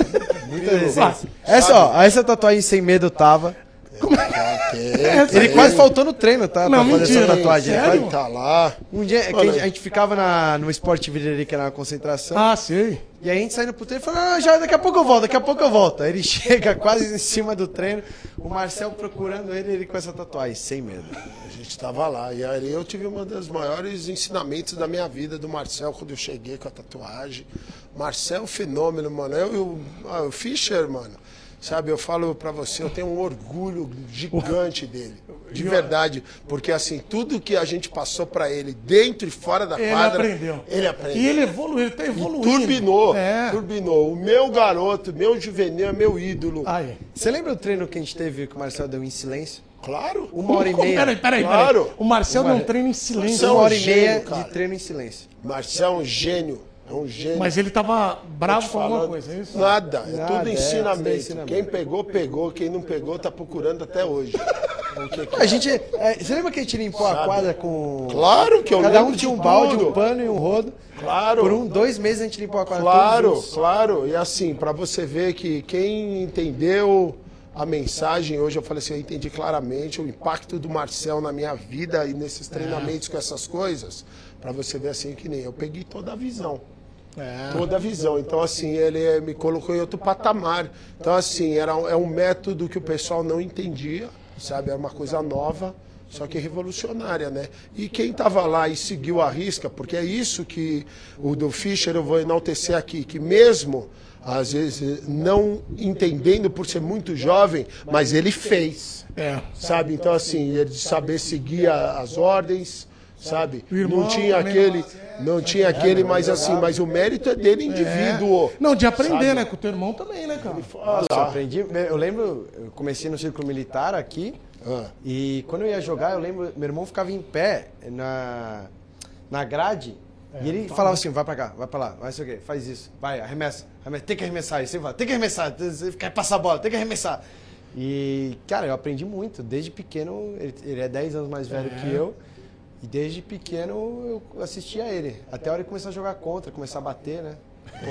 Muitas resenhas. Essa, ó, essa tatuagem sem medo tava. Essa Ele aí- quase faltou no treino, tá? Não, pra fazer mentira. essa tatuagem. Ele Sério? quase- Tá lá. Um dia é a gente, a gente ficava na, no Sport Vida ali, que era na concentração. Ah, sei. E aí a gente saindo pro treino e falou, ah, já daqui a pouco eu volto, daqui a pouco eu volto. Aí ele chega quase em cima do treino, o Marcel procurando ele, ele com essa tatuagem, sem medo. A gente tava lá. E aí eu tive um dos maiores ensinamentos da minha vida do Marcel quando eu cheguei com a tatuagem. Marcel é fenômeno, mano. Eu, eu, ah, o Fischer, mano. Sabe, eu falo pra você, eu tenho um orgulho gigante dele. De verdade. Porque, assim, tudo que a gente passou pra ele, dentro e fora da Ele quadra. aprendeu. Ele aprendeu. E ele evoluiu, ele tá evoluindo. Turbinou, É. turbinou. O meu garoto, meu juvenil, é meu ídolo. Aí. Você lembra o treino que a gente teve que o Marcel deu em silêncio? Claro. Uma hora e meia. Peraí, peraí, Claro. peraí. O Marcel Uma deu um hora- treino em silêncio. Marcel Uma um hora e gênio, meia cara. de treino em silêncio. Marcel é um gênio. É um gênio. Mas ele tava bravo com alguma Falando- coisa, é isso? Nada, é Nada, tudo é, ensinamento. tudo ensinamento. Quem pegou, pegou. Quem não pegou, tá procurando até hoje. Que que A é? gente. é, você lembra que a gente limpou a quadra com. Claro que eu Cada um tinha de um balde, tudo. um pano e um rodo. Claro. Por um, dois meses a gente limpou a quadra Claro, claro. E assim, pra você ver que quem entendeu a mensagem, hoje eu falei assim, eu entendi claramente o impacto do Marcel na minha vida e nesses treinamentos com essas coisas. Pra você ver assim que nem eu peguei toda a visão. É. toda a visão. Então, assim, ele me colocou em outro patamar. Então, assim, era, um- é um método que o pessoal não entendia, sabe? Era uma coisa nova, só que revolucionária, né? E quem estava lá e seguiu a risca, porque é isso que o do Fischer eu vou enaltecer aqui, que mesmo, às vezes, não entendendo por ser muito jovem, mas ele fez É. sabe? Então, assim, ele de saber seguir a- as ordens, sabe? O irmão não tinha aquele, não tinha aquele, mas assim, mas o mérito é dele indivíduo. Não, de aprender, Sabe? né? Com o teu irmão também, né, cara? Olha Eu aprendi. Eu lembro, eu comecei no círculo militar aqui. Ah. E quando eu ia jogar, eu lembro, meu irmão ficava em pé na, na grade. e ele falava assim: vai pra cá, vai pra lá, vai sei o quê, faz isso, vai, arremessa, arremessa, tem que arremessar. E você fala: tem que arremessar, você quer passar a bola, tem que arremessar. E, cara, eu aprendi muito. Desde pequeno, ele, ele é 10 anos mais velho que eu. E desde pequeno eu assistia a ele. Até a hora de começar a jogar contra, começar a bater, né? É,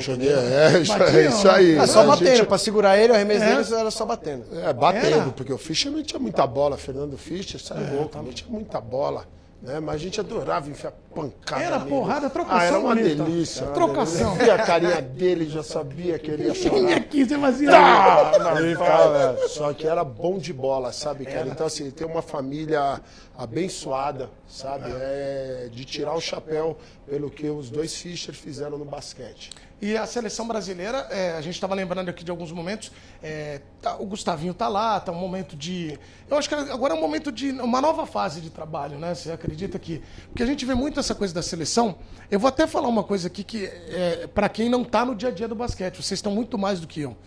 isso, é isso aí. Ah, só A batendo, gente- pra segurar ele, o arremesso É. dele era só batendo. É, batendo, Era? porque o Fischer não tinha muita bola, Fernando Fischer, sai louco, não tinha muita bola. Né? Mas a gente adorava enfiar pancada. Era nele. porrada, trocação Ah, era uma bonita. delícia. Trocação. E a carinha dele já sabia que ele ia Vinha chorar. aqui, você fazia. Ah, na vai. Só que era bom de bola, sabe, cara? Então, assim, tem uma família abençoada, sabe? É de tirar o chapéu pelo que os dois Fischer fizeram no basquete. E a seleção brasileira, é, a gente estava lembrando aqui de alguns momentos, é, tá- o Gustavinho tá lá, tá um momento de. Eu acho que agora é um momento de uma nova fase de trabalho, né? Você acredita que. Porque a gente vê muito essa coisa da seleção. Eu vou até falar uma coisa aqui que, é, para quem não tá no dia a dia do basquete, vocês estão muito mais do que eu.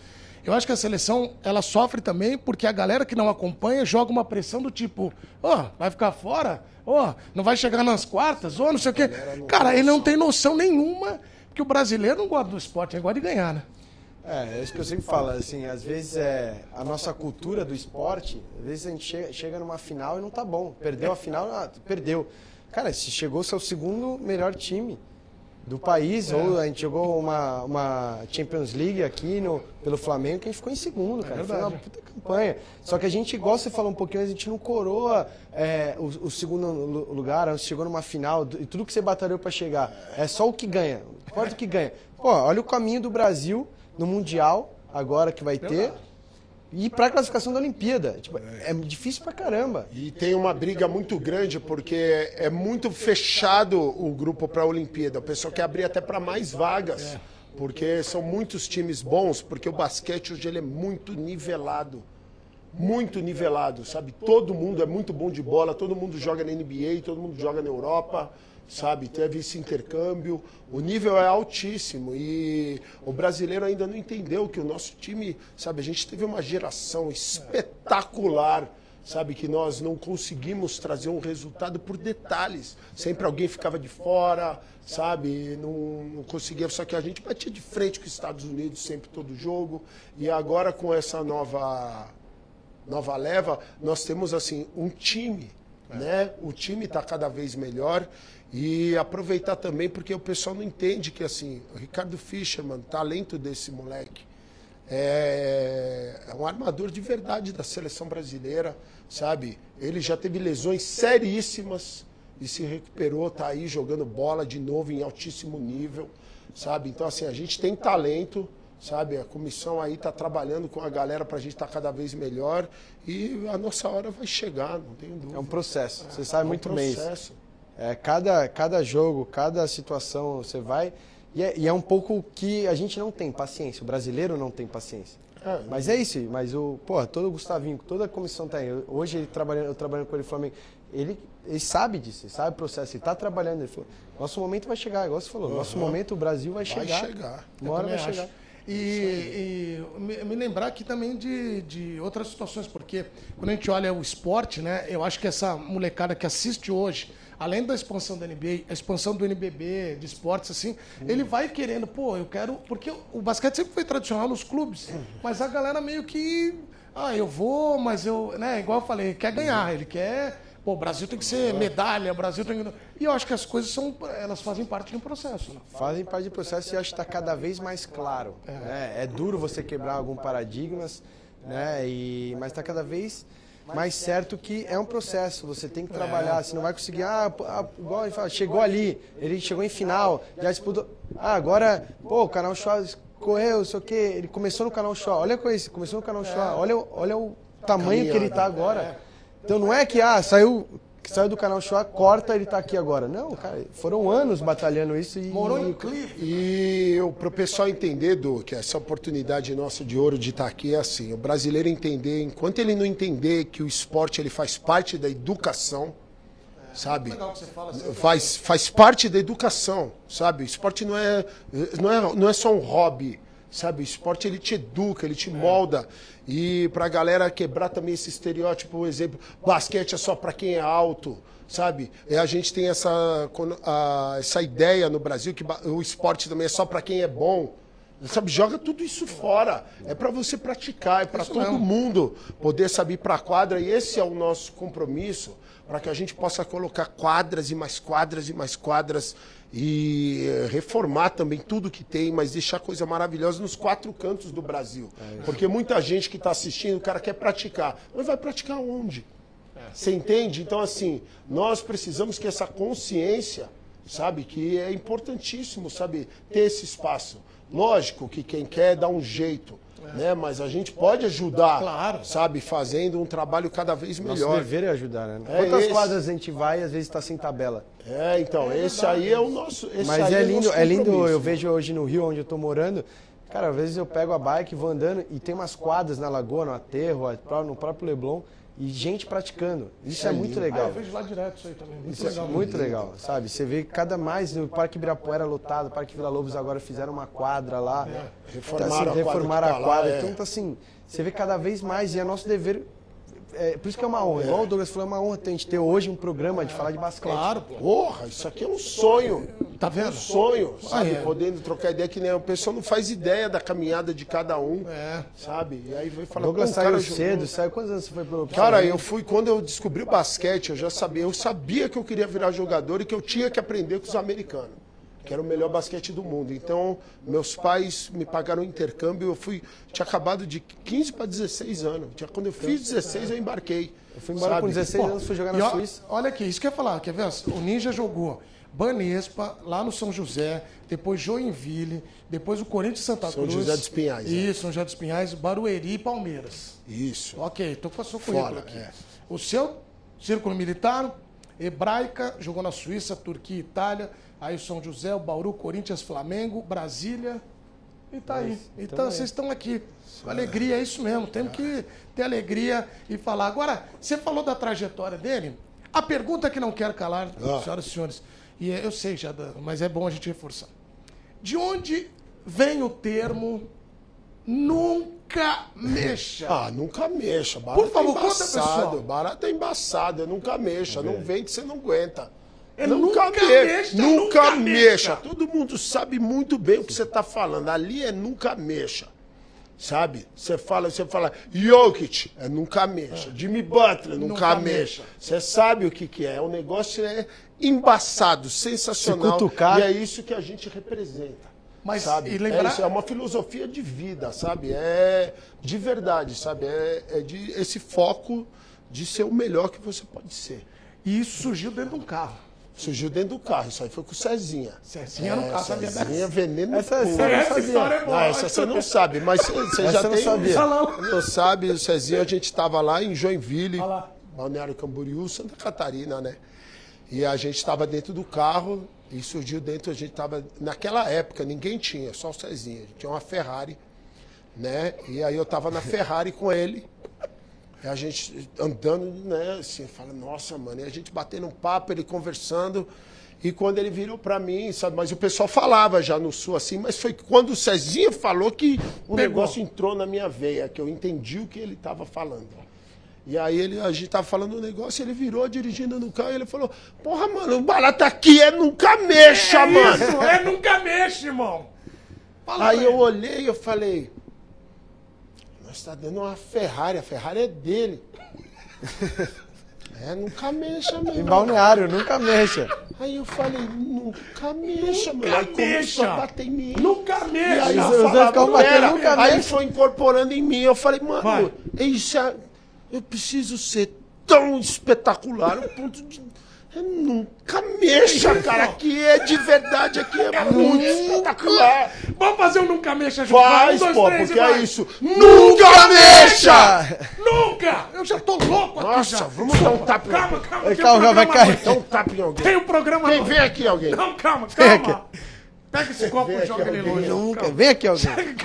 Eu acho que a seleção, ela sofre também porque a galera que não acompanha joga uma pressão do tipo, ó, vai ficar fora? Ó, não vai chegar nas quartas? Ó, não sei o quê. Cara, ele não tem noção nenhuma, porque o brasileiro não gosta do esporte, ele gosta de ganhar, né? É, é isso que eu sempre falo, assim, às vezes é a nossa cultura do esporte, às vezes a gente chega, chega numa final e não tá bom. Perdeu a final, ah, perdeu. Cara, se chegou seu segundo melhor time do país, ou a gente jogou uma, uma Champions League aqui no, pelo Flamengo, que a gente ficou em segundo, cara. Foi uma puta campanha. Só que a gente, igual você falou um pouquinho, a gente não coroa é, o, o segundo lu- lugar, a gente chegou numa final, e tudo que você batalhou pra chegar. É só o que ganha. Importa o que ganha. Pô, olha o caminho do Brasil no Mundial, agora que vai ter. E pra classificação da Olimpíada. Tipo, é difícil pra caramba. E tem uma briga muito grande porque é muito fechado o grupo para a Olimpíada. O pessoal quer abrir até para mais vagas, porque são muitos times bons, porque o basquete hoje ele é muito nivelado. Muito nivelado, sabe? Todo mundo é muito bom de bola, todo mundo joga na NBA, todo mundo joga na Europa, sabe? Teve esse intercâmbio. O nível é altíssimo e o brasileiro ainda não entendeu que o nosso time, sabe? A gente teve uma geração espetacular sabe que nós não conseguimos trazer um resultado por detalhes. Sempre alguém ficava de fora, sabe? Não, não conseguia. Só que a gente batia de frente com os Estados Unidos sempre todo jogo. E agora com essa nova nova leva, nós temos assim um time, né? O time está cada vez melhor e aproveitar também porque o pessoal não entende que assim, o Ricardo Fischerman, talento desse moleque, é, é um armador de verdade da seleção brasileira, sabe? Ele já teve lesões seríssimas e se recuperou, tá aí jogando bola de novo em altíssimo nível, sabe? Então assim, a gente tem talento, sabe? A comissão aí tá trabalhando com a galera pra gente estar cada vez melhor e a nossa hora vai chegar, não tenho dúvida. É um processo. Você sabe É um muito bem isso. É, cada, cada jogo, cada situação você vai. E é, e é um pouco que a gente não tem paciência. O brasileiro não tem paciência. É, Mas é isso. Mas o, porra, todo o Gustavinho, toda a comissão tá aí. Hoje ele trabalhando, eu trabalhando com ele Flamengo. Ele, ele sabe disso, ele sabe o processo, ele está trabalhando. Ele falou, nosso momento vai chegar, igual você falou. Nosso momento o Brasil vai Vai chegar. chegar. Uma hora vai também chegar. acho. E, e me, me lembrar aqui também de, de outras situações, porque quando a gente olha o esporte, né, eu acho que essa molecada que assiste hoje, além da expansão da NBA, a expansão do NBB, de esportes, assim, ele vai querendo, pô, eu quero. Porque o basquete sempre foi tradicional nos clubes, mas a galera meio que. Ah, eu vou, mas eu. Né, igual eu falei, quer ganhar, ele quer. Pô, o Brasil tem que ser medalha, o Brasil tem que. E eu acho que as coisas são. Elas fazem parte de um processo, né? Fazem parte do processo e acho que está cada vez mais claro. né? É duro você quebrar alguns paradigmas, né? E, mas está cada vez mais certo que é um processo. Você tem que trabalhar. Você não vai conseguir. Ah, ah, igual ele fala, chegou ali, ele chegou em final, já disputou. Ah, agora, pô, o canal Show correu, sei o quê. Ele começou no canal Show. Olha com isso, começou no canal Show. Olha, olha o tamanho que ele está agora. Então não é que ah, saiu. Que Saiu do canal Show, corta, ele tá aqui agora. Não, cara, foram anos batalhando isso e. Morou em Cleveland. E para o pessoal entender, Du, que essa oportunidade nossa de ouro de estar aqui é assim, o brasileiro entender, enquanto ele não entender que o esporte ele faz parte da educação, sabe? Que você fala assim. Faz, faz parte da educação, sabe? O esporte não é, não é, não é só um hobby, sabe? O esporte ele te educa, ele te molda. E pra galera quebrar também esse estereótipo, por exemplo, basquete é só pra quem é alto, sabe? E a gente tem essa, a- essa ideia no Brasil que o esporte também é só pra quem é bom. Sabe, joga tudo isso fora. É pra você praticar, é Isso todo mesmo. mundo poder saber para a quadra e esse é o nosso compromisso para que a gente possa colocar quadras e mais quadras e mais quadras e eh, reformar também tudo que tem, mas deixar coisa maravilhosa nos quatro cantos do Brasil. Porque muita gente que está assistindo, o cara quer praticar, mas vai praticar onde? Você entende? Então, assim, nós precisamos que essa consciência, sabe, que é importantíssimo, sabe, ter esse espaço. Lógico que quem quer dá um jeito, né? Mas a gente pode ajudar, Claro. sabe, fazendo um trabalho cada vez Nosso melhor. dever é ajudar, né? É Quantas esse. quadras a gente vai e às vezes tá sem tabela? É, então, esse aí é o nosso. Esse Mas aí é lindo, nosso é lindo, compromisso. eu vejo hoje no Rio, onde eu tô morando, cara, às vezes eu pego a bike, vou andando e tem umas quadras na lagoa, no aterro, no próprio Leblon, e gente praticando. Isso é, muito Ah, legal. eu vejo lá direto isso aí também. Muito Isso é legal. muito legal, sabe? Você vê cada mais no Parque Ibirapuera lotado, Parque Vila Lobos agora fizeram uma quadra lá. Reformaram Tá, assim, a quadra reformaram que a tá lá, quadra. é. Então, tá assim, você vê cada vez mais e é nosso dever. É, por isso que é uma honra. Igual o Douglas falou, é uma honra ter- a gente ter hoje um programa de falar de basquete. Claro, pô. Porra, isso aqui é um sonho. Tá vendo? Um sonho, sabe? Ah, é. Podendo trocar ideia que nem a pessoa não faz ideia da caminhada de cada um. É. Sabe? E aí vai O falar, Douglas o saiu cara cedo, saiu. Quantos anos você foi pro Cara, eu fui quando eu descobri o basquete, eu já sabia, eu sabia que eu queria virar jogador e que eu tinha que aprender com os americanos, que era o melhor basquete do mundo. Então, meus pais me pagaram intercâmbio, eu fui, tinha acabado de 15 para 16 anos. Tinha- Quando eu fiz 16, eu embarquei. Eu fui embora sabe? com 16 Pô, anos, fui jogar na ó, Suíça. Olha aqui, isso que eu ia falar, quer ver? O Ninja jogou Banespa, lá no São José, depois Joinville, depois o Corinthians Santa São Cruz. José dos Pinhais, é. Isso, São José dos Pinhais, Barueri e Palmeiras. Isso. Ok, tô com o seu currículo Fora, aqui. é. O seu círculo militar, hebraica, jogou na Suíça, Turquia, Itália, aí o São José, o Bauru, Corinthians, Flamengo, Brasília. E tá aí. Então aí. vocês estão aqui. Com alegria, é isso mesmo. Temos que ter alegria e falar. Agora, você falou da trajetória dele. A pergunta que não quero calar, Ah. senhoras e senhores, e é- eu sei já, mas é bom a gente reforçar. De onde vem o termo nunca mexa? Ah, nunca mexa. Barato Por favor, é conta, embaçado. pessoal. Barato é embaçado. Eu nunca mexa. Não vem que você não aguenta. É nunca, nunca me- mexa, Nunca, mexa. mexa. Todo mundo sabe muito bem o que você está falando. Ali é nunca mexa. Sabe? Você fala, você fala, Jokic, é nunca mexa. Jimmy Butler, nunca, Nunca mexa. Você sabe o que, que é. O negócio é embaçado, sensacional. cutucar- E é isso que a gente representa. Mas, sabe? e lembrar- É isso, é uma filosofia de vida, sabe? É de verdade, sabe? É, é de esse foco de ser o melhor que você pode ser. E isso surgiu dentro de um carro. Surgiu dentro do carro, isso aí foi com o Cezinha. Cezinha no carro, sabia Cezinha, veneno Essa- essa história é boa. Não, essa você não sabe, mas você já tem. sabia. Não sabe, o Cezinha, a gente estava lá em Joinville. Balneário Camboriú, Santa Catarina, né? E a gente estava dentro do carro e surgiu dentro, a gente estava. Naquela época ninguém tinha, só o Cezinha. Tinha uma Ferrari, né? E aí eu estava na Ferrari com ele. E a gente andando, né, assim, fala, nossa, mano, e a gente batendo um papo, ele conversando. E quando ele virou pra mim, sabe, mas o pessoal falava já no sul assim, mas foi quando o Cezinha falou que o Pegou. negócio entrou na minha veia, que eu entendi o que ele tava falando. E aí ele, a gente tava falando um negócio, ele virou dirigindo no carro e ele falou: Porra, mano, o barato aqui é nunca mexa, mano. Isso, é nunca mexe, irmão. Fala Aí eu olhei e eu falei, nós tá dando uma Ferrari, a Ferrari é dele. é, nunca mexa, Em mesmo. balneário, nunca mexa. Aí eu falei, nunca mexa, mano. Nunca Aí começou mexa. a bater em mim. Nunca E mexa. aí Os dois ficavam batendo, nunca Aí mexa. foi incorporando em mim. Eu falei, mano, Vai. isso é- eu preciso ser tão espetacular ao ponto de. Nunca mexa, cara. Aqui é de verdade, aqui é muito espetacular. Vamos fazer um nunca mexa junto. Faz, um, dois, pô, três porque é isso. Nunca mexa! Nunca! Eu já tô louco aqui Nossa, já. vamos dar um tapa Calma, calma. Calma, um vai cair. Dá um tapa em alguém. Tem o programa Vem, vem aqui alguém. Não, calma, calma. Pega esse copo e joga ele longe. Nunca. Vem aqui alguém.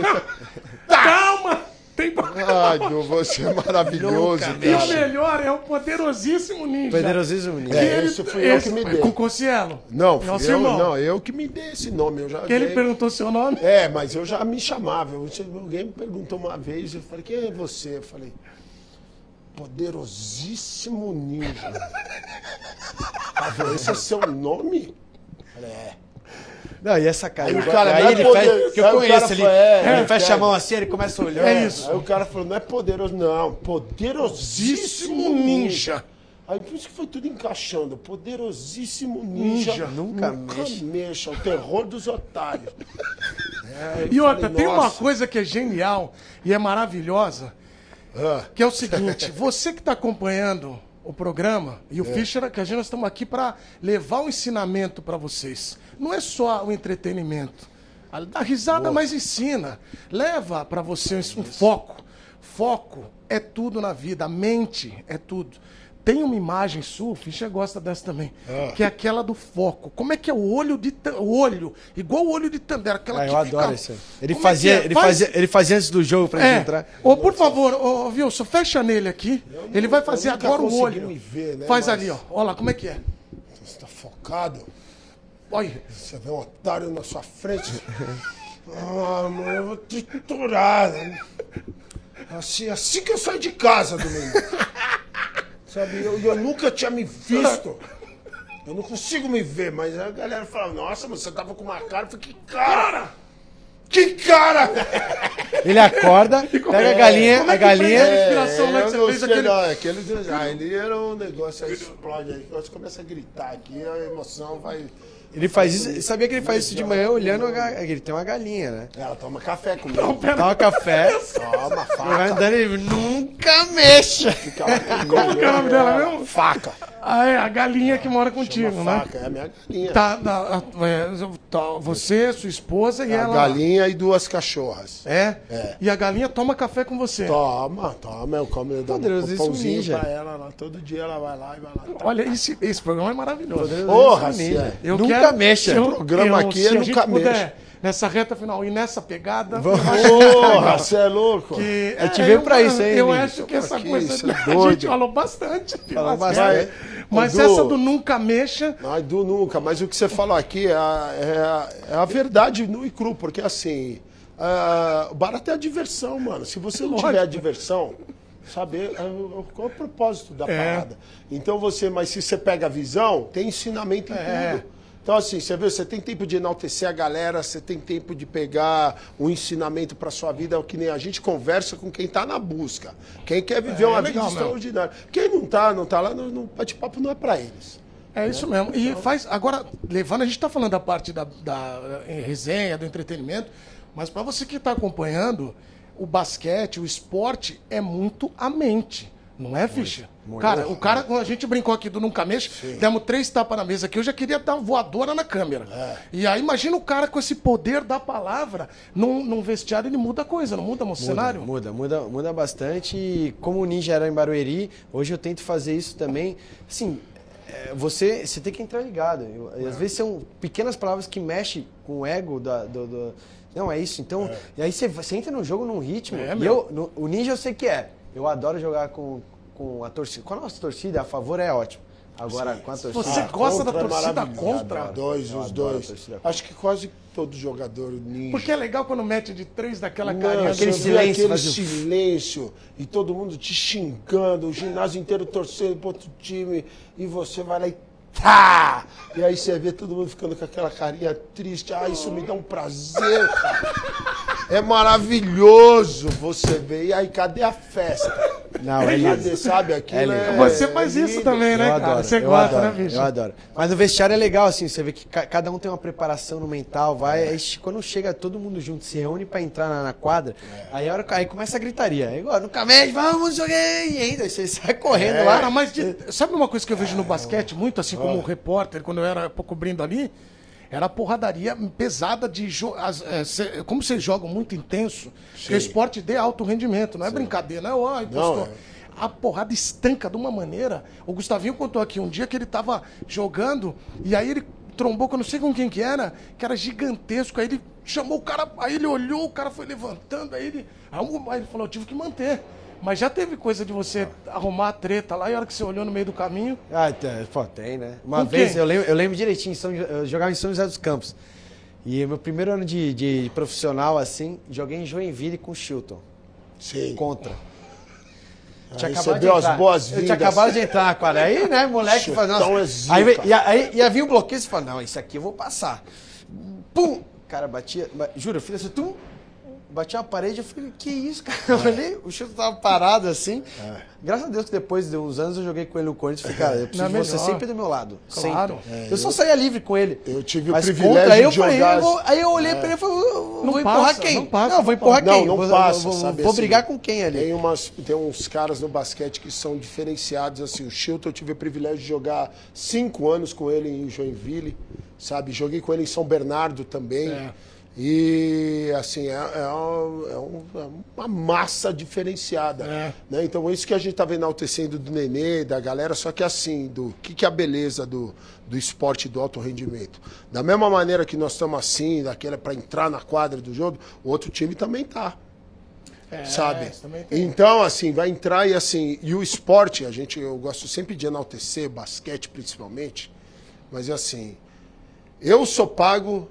Calma. Tem tem pra... Ai, Du, você é maravilhoso, Nunca E o melhor é o poderosíssimo ninja. Poderosíssimo Ninja. É, Que ele- esse fui eu que me dei. Com o Cossielo. Não, fui seu eu, irmão. não, eu que me dei esse nome. Eu já Que ele dei. perguntou seu nome. É, mas eu já me chamava. Eu- Alguém me perguntou uma vez, eu falei, quem é você? Eu falei, poderosíssimo ninja. Esse é seu nome? Eu falei, é. Não, e essa cara. Aí o cara, aí é ele poder- fecha, que eu aí o conheço, ele, é, ele é, fecha é. a mão assim, ele começa a olhar. É isso. Aí o cara falou, não é poderoso, não, poderosíssimo ninja. Aí por isso que foi tudo encaixando. Poderosíssimo ninja. Ninja, nunca mexa. O terror dos otários. É, E eu outra, falei, tem uma coisa que é genial e é maravilhosa, Ah, que é o seguinte, você que está acompanhando o programa e o Fischer, que a gente nós estamos aqui para levar o ensinamento para vocês. Não é só o entretenimento. Dá risada, mas ensina. Leva para você um foco. Foco é tudo na vida, a mente é tudo. Tem uma imagem sua, o Fischer gosta dessa também, que é aquela do foco. Como é que é o olho de o olho, igual o olho de Tandera, aquela Ah, que eu adoro fica- esse. Ele Como é fazia, é? ele, Faz- fazia, ele fazia antes do jogo pra gente é. entrar. Ô, por favor, ô, Wilson, fecha nele aqui. Ele vai fazer agora o olho. ver, né, Faz mas- ali, ó. Olha lá, como é que é? você tá focado. Olha. Você vê um otário na sua frente. Ah, mano, eu vou triturar. né? Assim, assim que eu saio de casa, domingo. Sabe, eu, eu nunca tinha me visto. Eu não consigo me ver, mas a galera fala, nossa, mas você tava com uma cara. Eu falei, que cara! Que cara! Ele acorda, pega a galinha, como é a que prende galinha. a respiração lá que você fez aquele- não, aquele... Ah, ele era um negócio, aí explode, aí você começa a gritar aqui, a emoção vai... Ele faz isso. Sabia que ele faz isso de manhã olhando a ga- Ele tem uma galinha, né? Ela toma café comigo. Toma café, Toma, vai faca. andando e nunca mexa. Como que é o nome dela mesmo? Faca. Ah, é a galinha que mora contigo, né? faca, é a minha galinha. Tá, tá, é, tá, você, sua esposa e A ela. galinha e duas cachorras. É? É. E a galinha toma café com você. Toma, toma, eu como eu dou Poderosíssimo um pãozinho pra ela lá. Todo dia ela vai lá e vai lá. Tá. Olha, esse, esse programa é maravilhoso. Porra, ninja. é. Eu Nunca quero- mexa. se eu- O programa eu- aqui é a nunca gente puder, mexa. Nessa reta final e nessa pegada. Porra, você é louco? que, gente veio eu- pra isso, hein, Eu Emílio? acho que essa aqui, coisa. isso é a doido. gente falou bastante. Falou bastante. Mas Edu. essa do nunca mexa. Du, nunca. Mas o que você falou aqui é a, é a- é verdade nu e cru, porque assim, o barato é a diversão, mano. Se você não tiver a diversão, saber é qual é o propósito da É. parada. Então você, mas se você pega a visão, tem ensinamento em É. tudo. Então, assim, você vê, você tem tempo de enaltecer a galera, você tem tempo de pegar um ensinamento para sua vida, é o que nem a gente conversa com quem tá na busca. Quem quer viver É, uma é vida legal mesmo. extraordinária. Quem não tá, não tá lá, no, no bate-papo não é para eles. É isso mesmo. E faz. Agora, levando, a gente está falando da parte da, da resenha, do entretenimento, mas para você que está acompanhando, o basquete, o esporte é muito a mente. Não é, Fischer? Cara, o cara, quando a gente brincou aqui do Nunca Mexe, demos três tapas na mesa aqui, eu já queria dar uma voadora na câmera. É. E aí, imagina o cara com esse poder da palavra, num, num vestiário ele muda a coisa, não muda o cenário? Muda, muda, muda bastante. E como o Ninja era em Barueri, hoje eu tento fazer isso também. Assim, é, você, você tem que entrar ligado. Eu- e às vezes são pequenas palavras que mexem com o ego da, do, do- Não, é isso. Então, e aí você, você entra no jogo num ritmo. É, e eu, no- o Ninja eu sei que é. Eu adoro jogar com, com a torcida. Com a nossa torcida, a favor é ótimo. Agora, com a torcida. Você gosta da Contra é torcida contra? Dois, os dois. Acho que quase todo jogador ninja. Porque é legal quando mete de três daquela carinha. aquele silêncio, aquele silêncio e todo mundo te xingando, o ginásio inteiro torcendo pro outro time e você vai lá e tá! E aí você vê todo mundo ficando com aquela carinha triste. Ah, isso me dá um prazer, cara. É maravilhoso você ver. E aí, cadê a festa? Não, é Cadê, lindo. sabe? Aquilo É é, lindo. Você faz isso lindo. também, né, eu cara? adoro, Você eu gosta, adoro, né, bicho? Eu adoro. Mas no vestiário é legal, assim, você vê que ca- cada um tem uma preparação no mental, vai. Aí, quando chega todo mundo junto, se reúne pra entrar na, na quadra, aí, a hora, aí começa a gritaria. Aí, agora, nunca mexe, vamos, joguei! E ainda, aí você sai correndo lá. Mas de- sabe uma coisa que eu vejo no basquete, muito assim como repórter, quando eu era cobrindo ali? Era a porradaria pesada de as- é, como vocês jogam muito intenso, que o esporte dê alto rendimento, não é brincadeira, não é? Impostor. Não, é. A porrada estanca de uma maneira. O Gustavinho contou aqui um dia que ele tava jogando e aí ele trombou, que eu não sei com quem que era, que era gigantesco. Aí ele chamou o cara, aí ele olhou, o cara foi levantando, aí ele, aí ele falou, eu tive que manter. Mas já teve coisa de você arrumar a treta lá e a hora que você olhou no meio do caminho. Ah, tem, pô, tem, né? Uma Com vez, quem? eu lembro, eu lembro direitinho, São, eu jogava em São José dos Campos. E meu primeiro ano de, de profissional, assim, joguei em Joinville com o Chilton. Sim. Contra. Aí recebeu as Eu boas-vindas. tinha acabado de entrar na quadra. Aí, né, moleque, Chutão faz, nossa. é zica. aí, ia, aí vir um bloqueio e você fala, não, isso aqui eu vou passar. Pum! Cara, batia, ba- juro, eu fiz assim, tum, bati a parede, eu falei, que isso, cara? Eu olhei, o chute tava parado assim. É. Graças a Deus que depois de uns anos eu joguei com ele no Corinthians e falei, cara, eu preciso Não, de você sempre do meu lado. Claro. Sempre. eu só saía livre com ele. Eu tive o Mas privilégio contra, aí eu de jogar- eu vou- aí eu olhei pra ele e falei, eu vou Não empurrar passa, quem? não passa, vou não empurrar Não, quem? não Vou- passa, vou, sabe Vou assim, brigar com quem ali? Tem, umas, tem uns caras no basquete que são diferenciados, assim, o Chilton eu tive o privilégio de jogar cinco anos com ele em Joinville, sabe? Joguei com ele em São Bernardo também. É. E, assim, é, é um- é um- é uma massa diferenciada. É. Né? Então, é isso que a gente estava enaltecendo do Nenê, da galera, só que assim, do que, que é a beleza do, do esporte do alto rendimento. Da mesma maneira que nós estamos assim, daquela para entrar na quadra do jogo, o outro time também tá É, sabe? Então, assim, vai entrar e assim, e o esporte, a gente, eu gosto sempre de enaltecer, basquete principalmente, mas assim, eu sou pago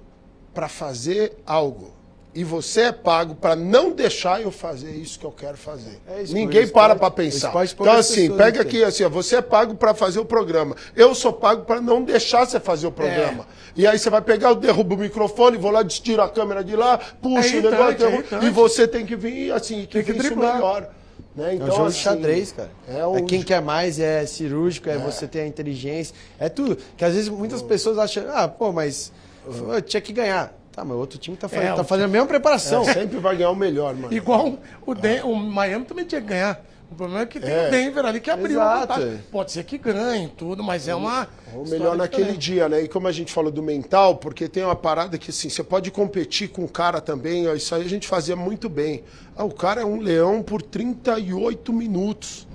para fazer algo. E você é pago para não deixar eu fazer isso que eu quero fazer. É isso, Ninguém para para pensar. Então, assim, pega aqui, assim, ó, você é pago para fazer o programa. Eu sou pago para não deixar você fazer o programa. E aí você vai pegar, eu derrubo o microfone, vou lá, tiro a câmera de lá, puxo É o negócio, é derrubo, e você tem que vir, assim, que Tem que vir isso driblar. melhor. Né? É um jogo assim, de xadrez, cara. É, É, um... quem quer mais, é cirúrgico, é, você ter a inteligência, é tudo. Que às vezes muitas pessoas acham, ah, pô, mas eu tinha que ganhar. Tá, mas o outro time tá fazendo, É, tá fazendo a mesma preparação. É, sempre vai ganhar o melhor, mano. Igual o, Den o Miami também tinha que ganhar. O problema é que tem É. o Denver ali que abriu Exato. Pode ser que ganhe tudo, mas é uma. Ou melhor naquele diferente. dia, né? E como a gente falou do mental, porque tem uma parada que assim, você pode competir com o cara também, ó, isso aí a gente fazia muito bem. Ah, o cara é um leão por 38 minutos.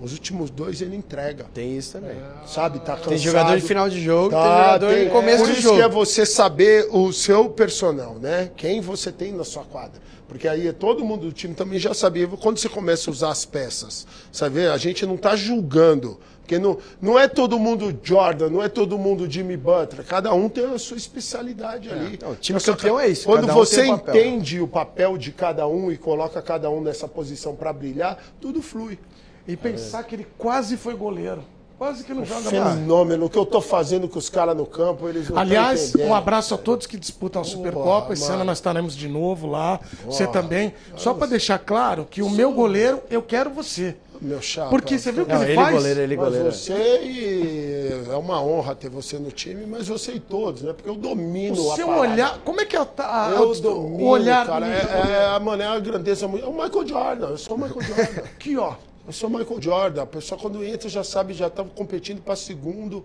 Os últimos dois ele entrega. Tem isso também. Sabe? Tá cansado. Tem jogador de final de jogo, tem Tá, jogador tem- de começo Por de isso jogo. que é você saber o seu personal, né? Quem você tem na sua quadra. Porque aí todo mundo do time também já sabia. Quando você começa a usar as peças, sabe? A gente não tá julgando. Porque não, não é todo mundo Jordan, não é todo mundo Jimmy Butler. Cada um tem a sua especialidade ali. Não, o time que campeão é isso, Quando você tem um entende o papel de cada um e coloca cada um nessa posição para brilhar, tudo flui. E pensar que ele quase foi goleiro. Quase que não joga mais. Fenômeno. O que eu tô fazendo com os caras no campo, eles não Aliás, um abraço a todos que disputam a Supercopa. Esse ano nós estaremos de novo lá. Você também. Só para deixar claro que o meu goleiro, eu quero você. Meu chapa. Porque você viu o que Não, ele, ele faz? goleiro, ele Mas goleiro. você e é uma honra ter você no time, mas você e todos, né? Porque eu domino O a seu parada. olhar. Como é que é a, a, Eu o- domino, o olhar cara. do- É, é, mano, é a grandeza muito. É o Michael Jordan. Eu sou o Michael Jordan. Aqui, ó. Eu sou o Michael Jordan. A pessoa quando entra já sabe, já tá competindo para segundo,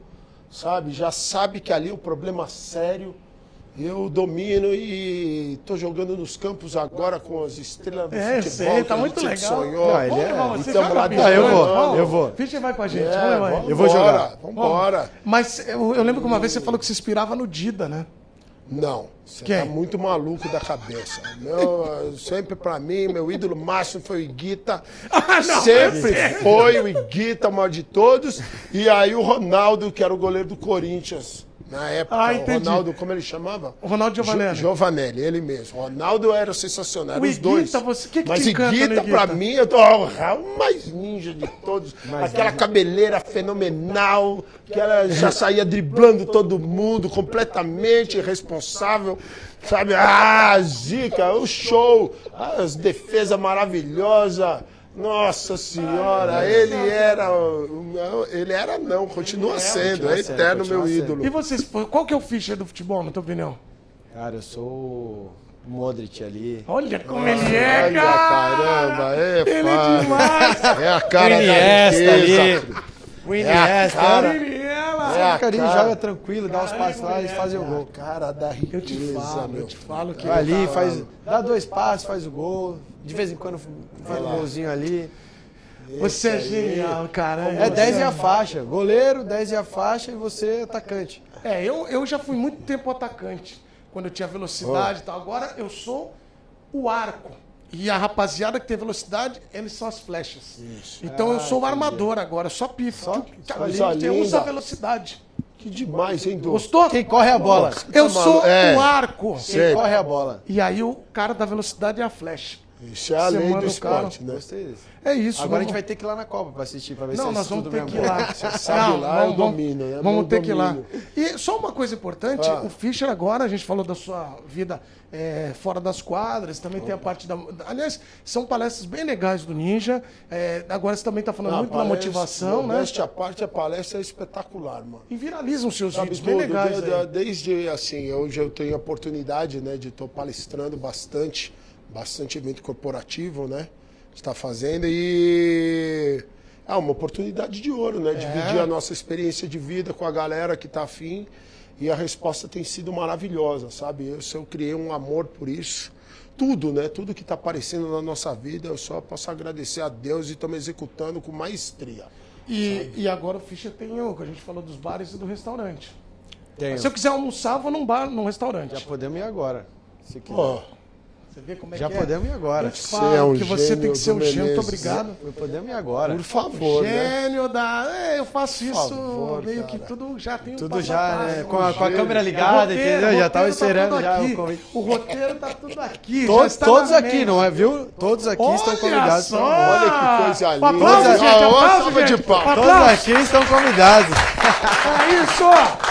sabe? Já sabe que ali é o problema sério. Eu domino e tô jogando nos campos agora com as estrelas do É, futebol. sei, tá muito legal. Sonhou. Não, ele Vamos é- Então, lá eu vou, Vamos. eu vou. Fischer vai com a gente. É, vamos levar Eu vou embora, jogar. Vamos embora. Mas eu, eu lembro que uma vez você falou que se inspirava no Dida, né? Não, você Quem? tá muito maluco da cabeça. Meu, sempre pra mim, meu ídolo máximo foi o Iguita. Ah, não, sempre foi o Iguita, o maior de todos. E aí o Ronaldo, que era o goleiro do Corinthians. Na época, Ah, o. Ronaldo, como ele chamava? O Ronaldo Giovanelli. Jo- Giovanelli, ele mesmo. O Ronaldo era sensacional, O os dois. você- que que Mas te Higuita, pra mim, eu tô, o mais ninja de todos. Aquela cabeleira fenomenal, que ela já saía driblando todo mundo, completamente irresponsável. Sabe? Ah, zica, o show, as defesas maravilhosas. Nossa senhora, ele era. Não, ele era não, continua sendo, é eterno meu sendo. ídolo. E vocês, qual que é o Fischer do futebol, na tua opinião? Cara, eu sou o Modric ali. Olha como ele é, Olha, cara! caramba, é Ele é demais! É a cara Iniesta da ali. riqueza. O É a Iniesta, cara. Cara. Ele é lá! É a Carinho, cara. joga tranquilo, dá uns passos lá e fazem o gol. cara da riqueza, Eu te falo, meu. eu te falo que. Vai ali, faz, dá dois passos, faz o gol. De vez em quando faz um golzinho ali. Você é genial, cara. É 10 e a faixa. Goleiro, 10 e a faixa e você atacante. É, eu, eu já fui muito tempo atacante. quando eu tinha velocidade e tal. Agora eu sou o arco. E a rapaziada que tem velocidade, eles são as flechas. Então eu sou o armador agora, só pifo. Só- Cara, coisa você usa a velocidade. Que demais, hein, Du? Gostou? Quem corre a bola. Eu Tá sou? É. o arco. Quem Sei. corre a bola. E aí o cara da velocidade é a flecha. Isso é a Você lei do cara- esporte, né? Gostei disso. É isso. Agora a vamos- gente vai ter que ir lá na Copa pra assistir, pra ver Não, se é nós vamos tudo ter mesmo. que ir lá. sabe lá, eu domino, né? Vamos ter que ir lá. E só uma coisa importante, Ah. o Fischer agora, a gente falou da sua vida é, fora das quadras, também tem a parte da... Aliás, são palestras bem legais do Ninja. É, agora você também está falando Ah, muito da palestra, motivação, né? modéstia à parte, a palestra é espetacular, mano. E viralizam seus Sabe vídeos tudo, bem legais de- aí. de- desde assim, hoje eu tenho a oportunidade, né, de estar palestrando bastante, bastante evento corporativo, né, está fazendo e é uma oportunidade de ouro, né, dividir a nossa experiência de vida com a galera que está afim e a resposta tem sido maravilhosa, sabe? Eu, eu criei um amor por isso. Tudo, né? Tudo que está aparecendo na nossa vida, eu só posso agradecer a Deus e estou me executando com maestria. E, e agora o Fischer tem o que a gente falou dos bares e do restaurante. Tenho. Se eu quiser almoçar, eu vou num bar, num restaurante. Já podemos ir agora. Se quiser. Pô, Você vê como é Já que é? podemos ir agora. Eu te falo é um que você tem que ser um gênio. Muito obrigado. Podemos ir agora. por favor, né? Gênio da. É, eu faço isso favor, meio cara. que tudo já tem Tudo já, né? um Com a, com a câmera ligada, Roteiro, entendeu? Já roteiro tava tá esperando já aqui. o. O roteiro tá tudo aqui. Já todos na aqui, mente. não é, viu? Todos aqui estão Olha convidados. só! Olha que coisa linda. Aplausos, gente, aplausos, salva de gente. palmas. Todos aqui estão convidados. É isso!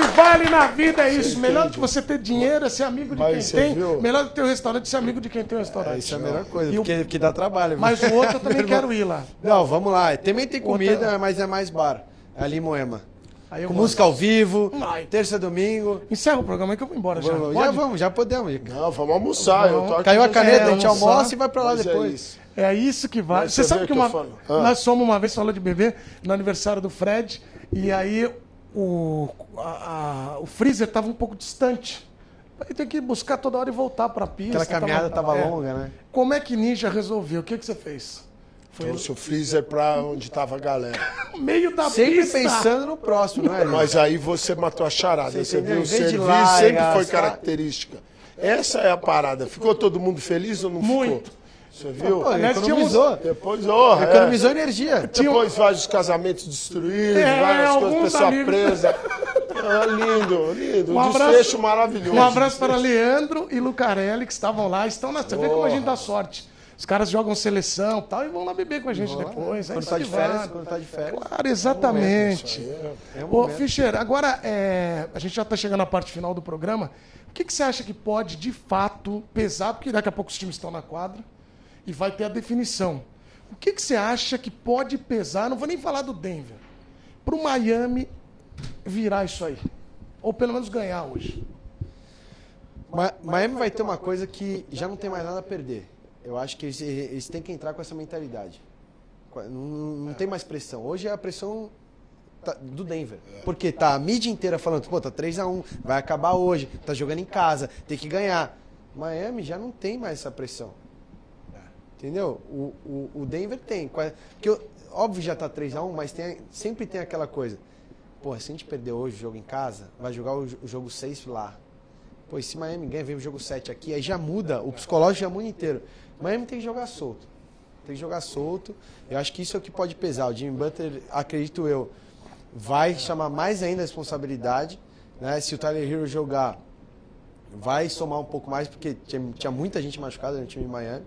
Que vale na vida é isso. Melhor do que você ter dinheiro é ser amigo de Mas quem tem. viu? Melhor do que ter um restaurante é ser amigo de quem tem um restaurante. Isso é a melhor coisa, E o- porque, porque dá trabalho. viu? Mas o outro eu também quero ir lá. Não, vamos lá. Também tem comida, Outra- mas é mais bar. É ali em Moema. Aí Com música ao vivo, Ai. terça domingo. Encerra o programa aí que eu vou embora já. Vamos, já vamos, já podemos. Não, vamos almoçar. Eu tô aqui Caiu a caneta, a É, gente almoçar. almoça e vai pra lá é depois. isso. É isso que vale. Mas Você você sabe que que uma, eu falo. Ah. nós fomos uma vez, falou de bebê, no aniversário do Fred, e aí o, a- a- o freezer estava um pouco distante. Aí tem que buscar toda hora e voltar pra pista. Aquela caminhada tava é. longa, né? Como é que Ninja resolveu? O que, que você fez? Foi Trouxe o freezer pra onde tava a galera. no meio da Sempre pista. pensando no próximo, não é? Lili? Mas aí você matou a charada. Você Você, viu? O serviço largar, sempre foi característica. Essa é a parada. Ficou todo mundo feliz ou não Muito. ficou? Você viu? Pô, economizou. Depois, oh, Economizou energia. Depois vários casamentos destruídos, É, várias coisas, pessoa amigos. presa. Ah, lindo, lindo. Um Um abraço- desfecho maravilhoso. Um abraço para Leandro e Lucarelli, que estavam lá. Estão na... Você vê como a gente dá sorte. Os caras jogam seleção e tal e vão lá beber com a gente depois. É Quando isso tá que de férias, quando tá de férias. Claro, exatamente. É um Ô, momento. Fischer, agora é, a gente já está chegando na parte final do programa. O que, que você acha que pode, de fato, pesar? Porque daqui a pouco os times estão na quadra e vai ter a definição. O que, que você acha que pode pesar? Não vou nem falar do Denver. Para o Miami virar isso aí. Ou pelo menos ganhar hoje. Ma- Miami vai ter uma coisa que já não tem mais nada a perder. Eu acho que eles, eles têm que entrar com essa mentalidade. Não, não tem mais pressão. Hoje é a pressão tá- do Denver. Porque tá a mídia inteira falando, pô, tá 3x1, vai acabar hoje, tá jogando em casa, tem que ganhar. Miami já não tem mais essa pressão. Entendeu? O, o, o Denver tem. Porque, óbvio, já tá 3x1, mas tem, sempre tem aquela coisa. Pô, se a gente perder hoje o jogo em casa, vai jogar o, o jogo 6 lá. Pô, e se Miami ganha, vem o jogo 7 aqui, aí já muda, o psicológico já muda inteiro. Miami tem que jogar solto. Tem que jogar solto. Eu acho que isso é o que pode pesar. O Jimmy Butler, acredito eu, vai chamar mais ainda a responsabilidade. Né? Se o Tyler Hero jogar, vai somar um pouco mais, porque tinha, tinha muita gente machucada no time de Miami.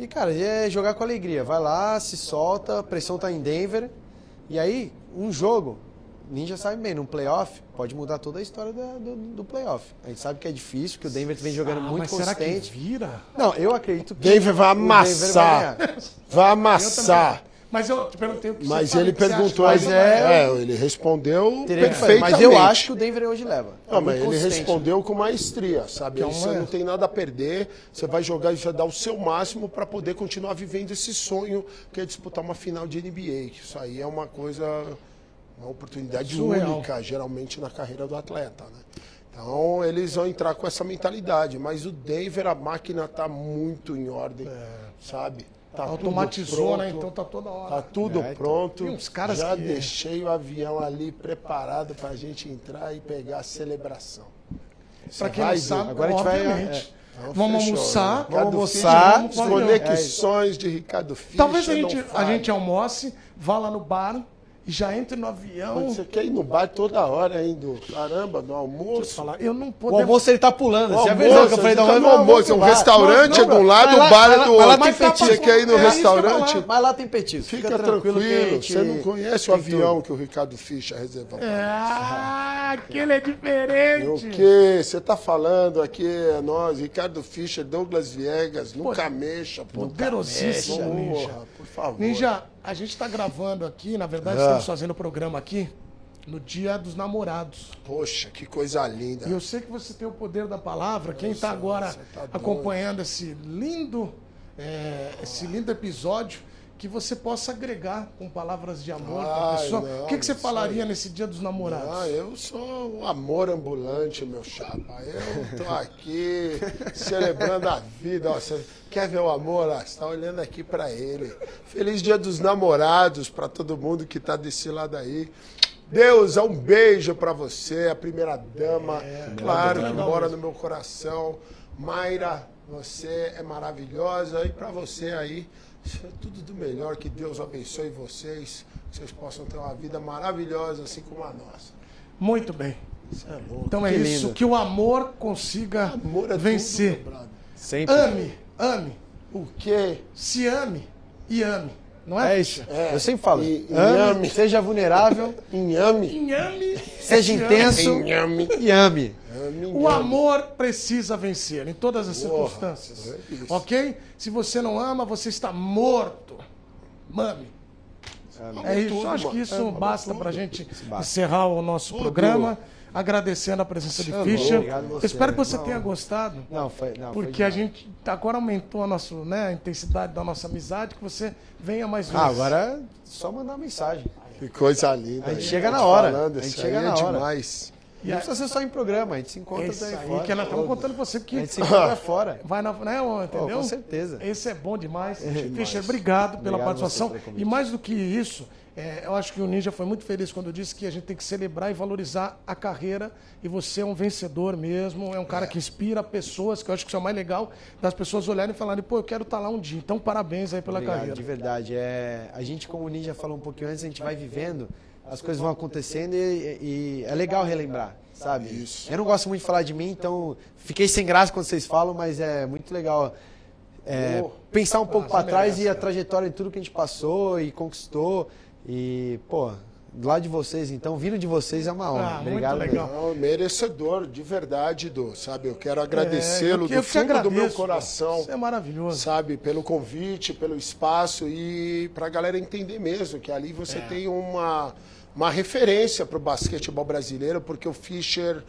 E, cara, é jogar com alegria. Vai lá, se solta, a pressão tá em Denver. E aí, um jogo, Ninja sabe bem, num playoff, pode mudar toda a história da- do, do playoff. A gente sabe que é difícil, que o Denver vem jogando Ah, muito mas será que consistente. vira? Não, eu acredito que Denver vai o Denver amassar. vai. Vai amassar. Mas eu te perguntei o que Mas ele perguntou, mas Mas é, é- ele respondeu perfeitamente. Mas eu acho que o Denver hoje leva. É Não, mas muito ele consistente. respondeu com maestria, sabe? Então, Você é. não tem nada a perder, você vai jogar e vai dar o seu máximo para poder continuar vivendo esse sonho que é disputar uma final de NBA. Isso aí é uma coisa, uma oportunidade Surreal. única, geralmente na carreira do atleta, né? Então eles vão entrar com essa mentalidade, mas o Denver, a máquina tá muito em ordem, sabe? Tá Automatizou, né? Então tá toda hora. Tá tudo É, então. pronto. E uns caras Já que- deixei o avião ali preparado para a gente entrar e pegar a celebração. Pra quem vai, não sabe. Agora a gente vai, obviamente. Então, Vamos fechou, almoçar. né? Vamos almoçar. Fischer, Vamos. Conexões de Ricardo Fischer. Talvez a gente, a gente almoce, vá lá no bar já entre no avião. Você quer ir no bar toda hora, hein, Du? Caramba, no almoço. Falar, eu não O podemos. almoço ele tá pulando. O Você almoço, que eu falei da tá no almoço, um restaurante é de um lado, o bar é do outro. Mas. Você quer ir no É restaurante? Mas lá tem petisco. Fica, tranquilo, você não conhece o avião tudo. que o Ricardo Fischer reservou. Ah, aquele é diferente. O que? Você tá falando aqui, é nós, Ricardo Fischer, Douglas Viegas, nunca mexa, pô. Poderosíssimo, Ninja. Por favor. Ninja, a gente tá gravando aqui, na verdade, Ah. estamos fazendo o programa aqui no dia dos namorados. Poxa, que coisa linda. E eu sei que você tem o poder da palavra. Quem está agora tá acompanhando esse lindo, é, esse lindo episódio, que você possa agregar com palavras de amor para a pessoa. não, o que, que você falaria aí. nesse dia dos namorados? Ah, eu sou um amor ambulante, meu chapa. Eu tô aqui celebrando a vida. Ó, você quer ver o amor? Ah, você tá olhando aqui pra ele. Feliz Dia dos Namorados pra todo mundo que tá desse lado aí. Deus, um beijo pra você, a primeira dama. claro que mora no meu coração. Mayra, você é maravilhosa. E pra você aí, é tudo do melhor. Que Deus abençoe vocês. Que vocês possam ter uma vida maravilhosa, assim como a nossa. Muito bem. Isso é louco. Então é Que isso, lindo. que o amor consiga Amor é tudo, vencer. brother. Sempre. ame, ame, O quê? se ame e ame. Não é? É isso. É. Eu sempre falo. E- ame, ame. seja vulnerável, Inhame. Inhame, seja intenso Inhame. e ame. Ame, O amor precisa vencer em todas as Porra, circunstâncias. é ok? Se você não ama, você está morto. Mame. É isso. tudo, Acho que isso É, basta tudo. para a gente basta. encerrar o nosso programa. Agradecendo a presença de Fischer. Obrigado você. Eu espero que você Não. tenha gostado. Não, foi. Não, foi Porque a demais. gente agora aumentou a, nosso, né, a intensidade da nossa amizade, que você venha mais vezes. Ah, agora é só mandar uma mensagem. Que coisa linda. A gente chega na hora. falando, A gente chega na é hora. Demais. Não precisa ser só em programa, a gente se encontra É isso daí aí fora. que nós estamos contando pra você, A porque gente se encontra fora. vai na. Né, entendeu? com certeza. Esse é bom demais. Fischer, obrigado pela Obrigado participação. E mais do que isso, é, eu acho que o Ninja foi muito feliz quando disse que a gente tem que celebrar e valorizar a carreira. E você é um vencedor mesmo, é um cara que inspira pessoas, que eu acho que isso é o mais legal, das pessoas olharem e falarem, pô, eu quero estar lá um dia. Então, parabéns aí pela Obrigado, carreira. de verdade. É, a gente, como o Ninja falou um pouquinho antes, a gente vai vivendo, as coisas vão acontecendo e, e é legal relembrar, sabe? Isso. Eu não gosto muito de falar de mim, então fiquei sem graça quando vocês falam, mas é muito legal é, pensar um pouco para trás merece, e a trajetória de tudo que a gente passou e conquistou. E, pô, do lado de vocês, então, vindo de vocês é uma honra. Ah, muito Obrigado. legal. mesmo. Não, merecedor, de verdade, Du, sabe? Eu quero agradecê-lo É, que- do fundo do meu agradeço. coração. Isso é maravilhoso. sabe, pelo convite, pelo espaço e para a galera entender mesmo que ali você É. tem uma, uma referência para o basquetebol brasileiro, porque o Fischer,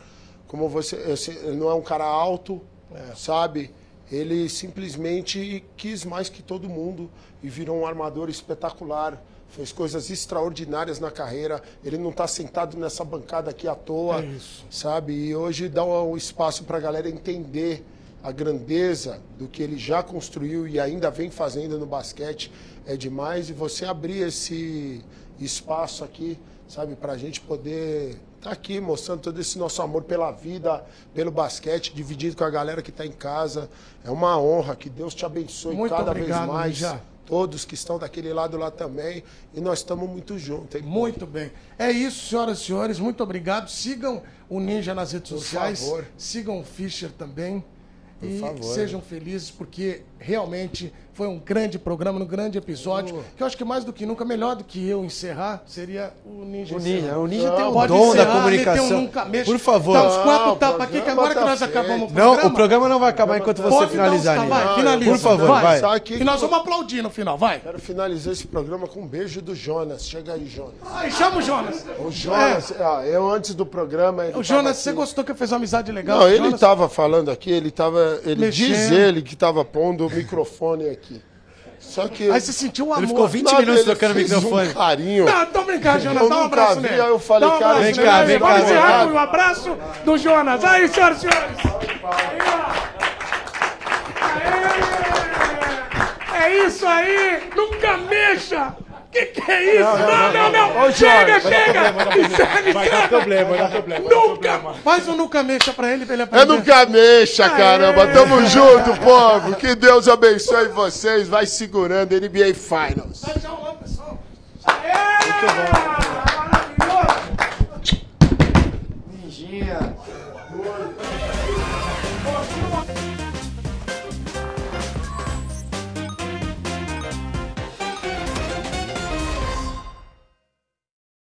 como você, ele não é um cara alto, É. sabe? Ele simplesmente quis mais que todo mundo e virou um armador espetacular. Fez coisas extraordinárias na carreira. Ele não está sentado nessa bancada aqui à toa, É sabe? E hoje dá um espaço para a galera entender a grandeza do que ele já construiu e ainda vem fazendo no basquete é demais. E você abrir esse espaço aqui, sabe, para a gente poder estar aqui mostrando todo esse nosso amor pela vida, pelo basquete, dividido com a galera que está em casa. É uma honra. Que Deus te abençoe Muito cada obrigado, vez mais. Ninja. Todos que estão daquele lado lá também. E nós estamos muito juntos. hein? Muito bem. É isso, senhoras e senhores. Muito obrigado. Sigam o Ninja nas redes Por sociais. favor. Sigam o Fischer também. E favor. sejam felizes, porque realmente foi um grande programa, um grande episódio. Que eu acho que mais do que nunca, melhor do que eu encerrar, seria o Ninja O. Ninja, o Ninja Não, tem o Pode dom da encerrar, meter comunicação. um nunca mexa. Por favor. Dá uns quatro Não, tapas aqui, que agora que tá nós feito. acabamos o Não, programa. o programa não vai acabar enquanto você Pode dar uns finalizar, Ninja. vai, Não, finaliza. Por favor, vai. vai. Que- E nós vamos aplaudir no final, vai. Quero finalizar esse programa com um beijo do Jonas. Chega aí, Jonas. Ai, chama o Jonas. O Jonas, ah, eu antes do programa. O Jonas, você gostou que eu fiz uma amizade legal? Não, ele estava falando aqui, ele tava. Ele Mexendo. diz ele que estava pondo o microfone aqui. Só que. Aí você sentiu um amor. Ele ficou 20 Nada, minutos ele trocando o microfone. Um carinho. Não, tô brincando, Jonas. Eu Dá um abraço vi, nele. aí eu falei, Dá um cara, abraço vem nele. cá, vem Vamos cá, vem encerrar com o abraço do Jonas. Aí, senhoras e senhores. Aí! É isso aí. Nunca mexa. Que que é isso? Não, não, não! Ô, chega, Jorge, vai chega! dar problema, vai dar Encerra, Vai dar encerra! problema, vai dar problema. Nunca! Faz um nunca mexa pra ele, pra ele É aprender. nunca mexa, caramba. Tamo junto, povo. Que Deus abençoe vocês. Vai segurando NBA Finals. Tchau lá, pessoal. Ninjinha.